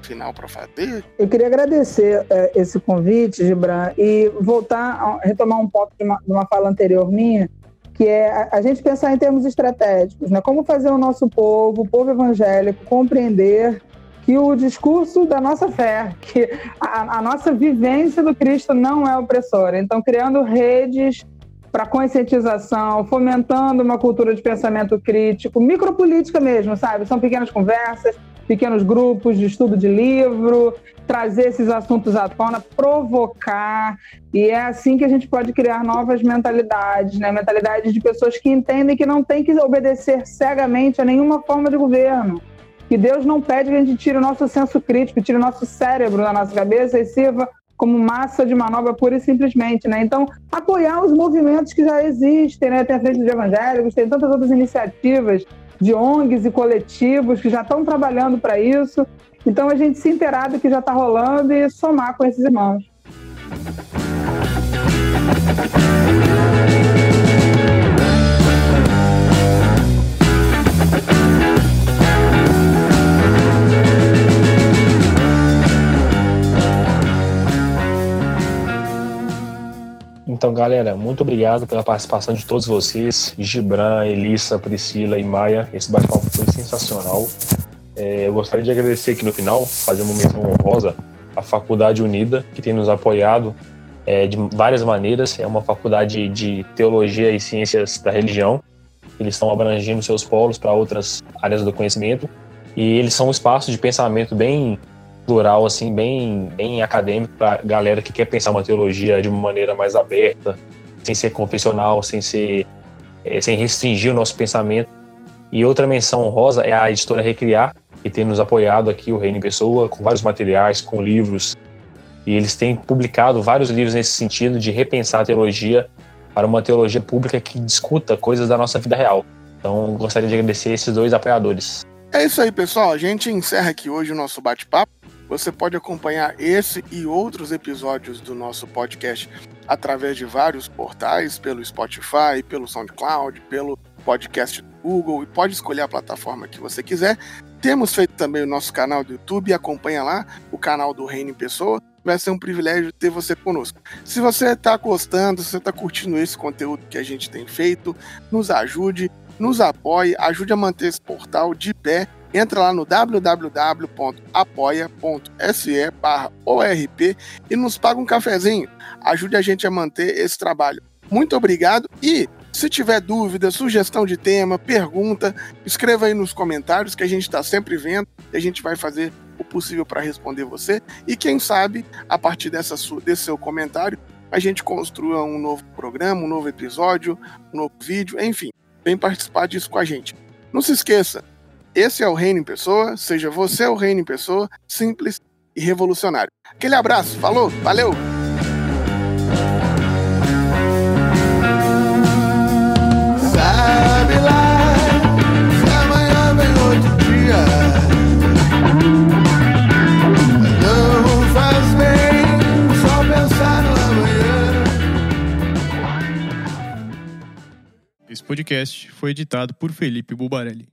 final para fazer? Eu queria agradecer é, esse convite, Gibran, e voltar a retomar um pouco de uma, de uma fala anterior minha, que é a, a, gente pensar em termos estratégicos, né? Como fazer o nosso povo, o povo evangélico, compreender que o discurso da nossa fé, que a, a nossa vivência do Cristo não é opressora. Então, criando redes para conscientização, fomentando uma cultura de pensamento crítico, micropolítica mesmo, sabe? São pequenas conversas, pequenos grupos de estudo de livro, trazer esses assuntos à tona, provocar. E é assim que a gente pode criar novas mentalidades, né? Mentalidades de pessoas que entendem que não tem que obedecer cegamente a nenhuma forma de governo. Que Deus não pede que a gente tire o nosso senso crítico, tire o nosso cérebro da nossa cabeça e sirva como massa de manobra pura e simplesmente, né? Então, apoiar os movimentos que já existem, né? Tem a Frente de Evangélicos, tem tantas outras iniciativas de ONGs e coletivos que já estão trabalhando para isso. Então, a gente se inteirar do que já está rolando e somar com esses irmãos. Então, galera, muito obrigado pela participação de todos vocês. Gibran, Elissa, Priscila e Maia. Esse bate-papo foi sensacional. É, eu gostaria de agradecer aqui no final, fazer uma menção honrosa à Faculdade Unida, que tem nos apoiado é, de várias maneiras. É uma faculdade de teologia e ciências da religião. Eles estão abrangendo seus polos para outras áreas do conhecimento. E eles são um espaço de pensamento bem plural, assim, bem, bem acadêmico para galera que quer pensar uma teologia de uma maneira mais aberta, sem ser confessional, sem ser é, sem restringir o nosso pensamento. E outra menção honrosa é a editora Recriar, que tem nos apoiado aqui, o Reino em Pessoa, com vários materiais, com livros. E eles têm publicado vários livros nesse sentido de repensar a teologia para uma teologia pública que discuta coisas da nossa vida real. Então, gostaria de agradecer esses dois apoiadores. É isso aí, pessoal. A gente encerra aqui hoje o nosso bate-papo. Você pode acompanhar esse e outros episódios do nosso podcast através de vários portais, pelo Spotify, pelo SoundCloud, pelo podcast Google e pode escolher a plataforma que você quiser. Temos feito também o nosso canal do YouTube, acompanha lá o canal do Reino em Pessoa. Vai ser um privilégio ter você conosco. Se você está gostando, se você está curtindo esse conteúdo que a gente tem feito, nos ajude, nos apoie, ajude a manter esse portal de pé entra lá no www.apoia.se ORP e nos paga um cafezinho. Ajude a gente a manter esse trabalho. Muito obrigado e se tiver dúvida, sugestão de tema, pergunta, escreva aí nos comentários que a gente está sempre vendo e a gente vai fazer o possível para responder você. E quem sabe, a partir dessa desse seu comentário, a gente construa um novo programa, um novo episódio, um novo vídeo, enfim, vem participar disso com a gente. Não se esqueça, esse é o Reino em Pessoa, seja você o Reino em Pessoa, simples e revolucionário. Aquele abraço, falou, valeu! Esse podcast foi editado por Felipe Bubarelli.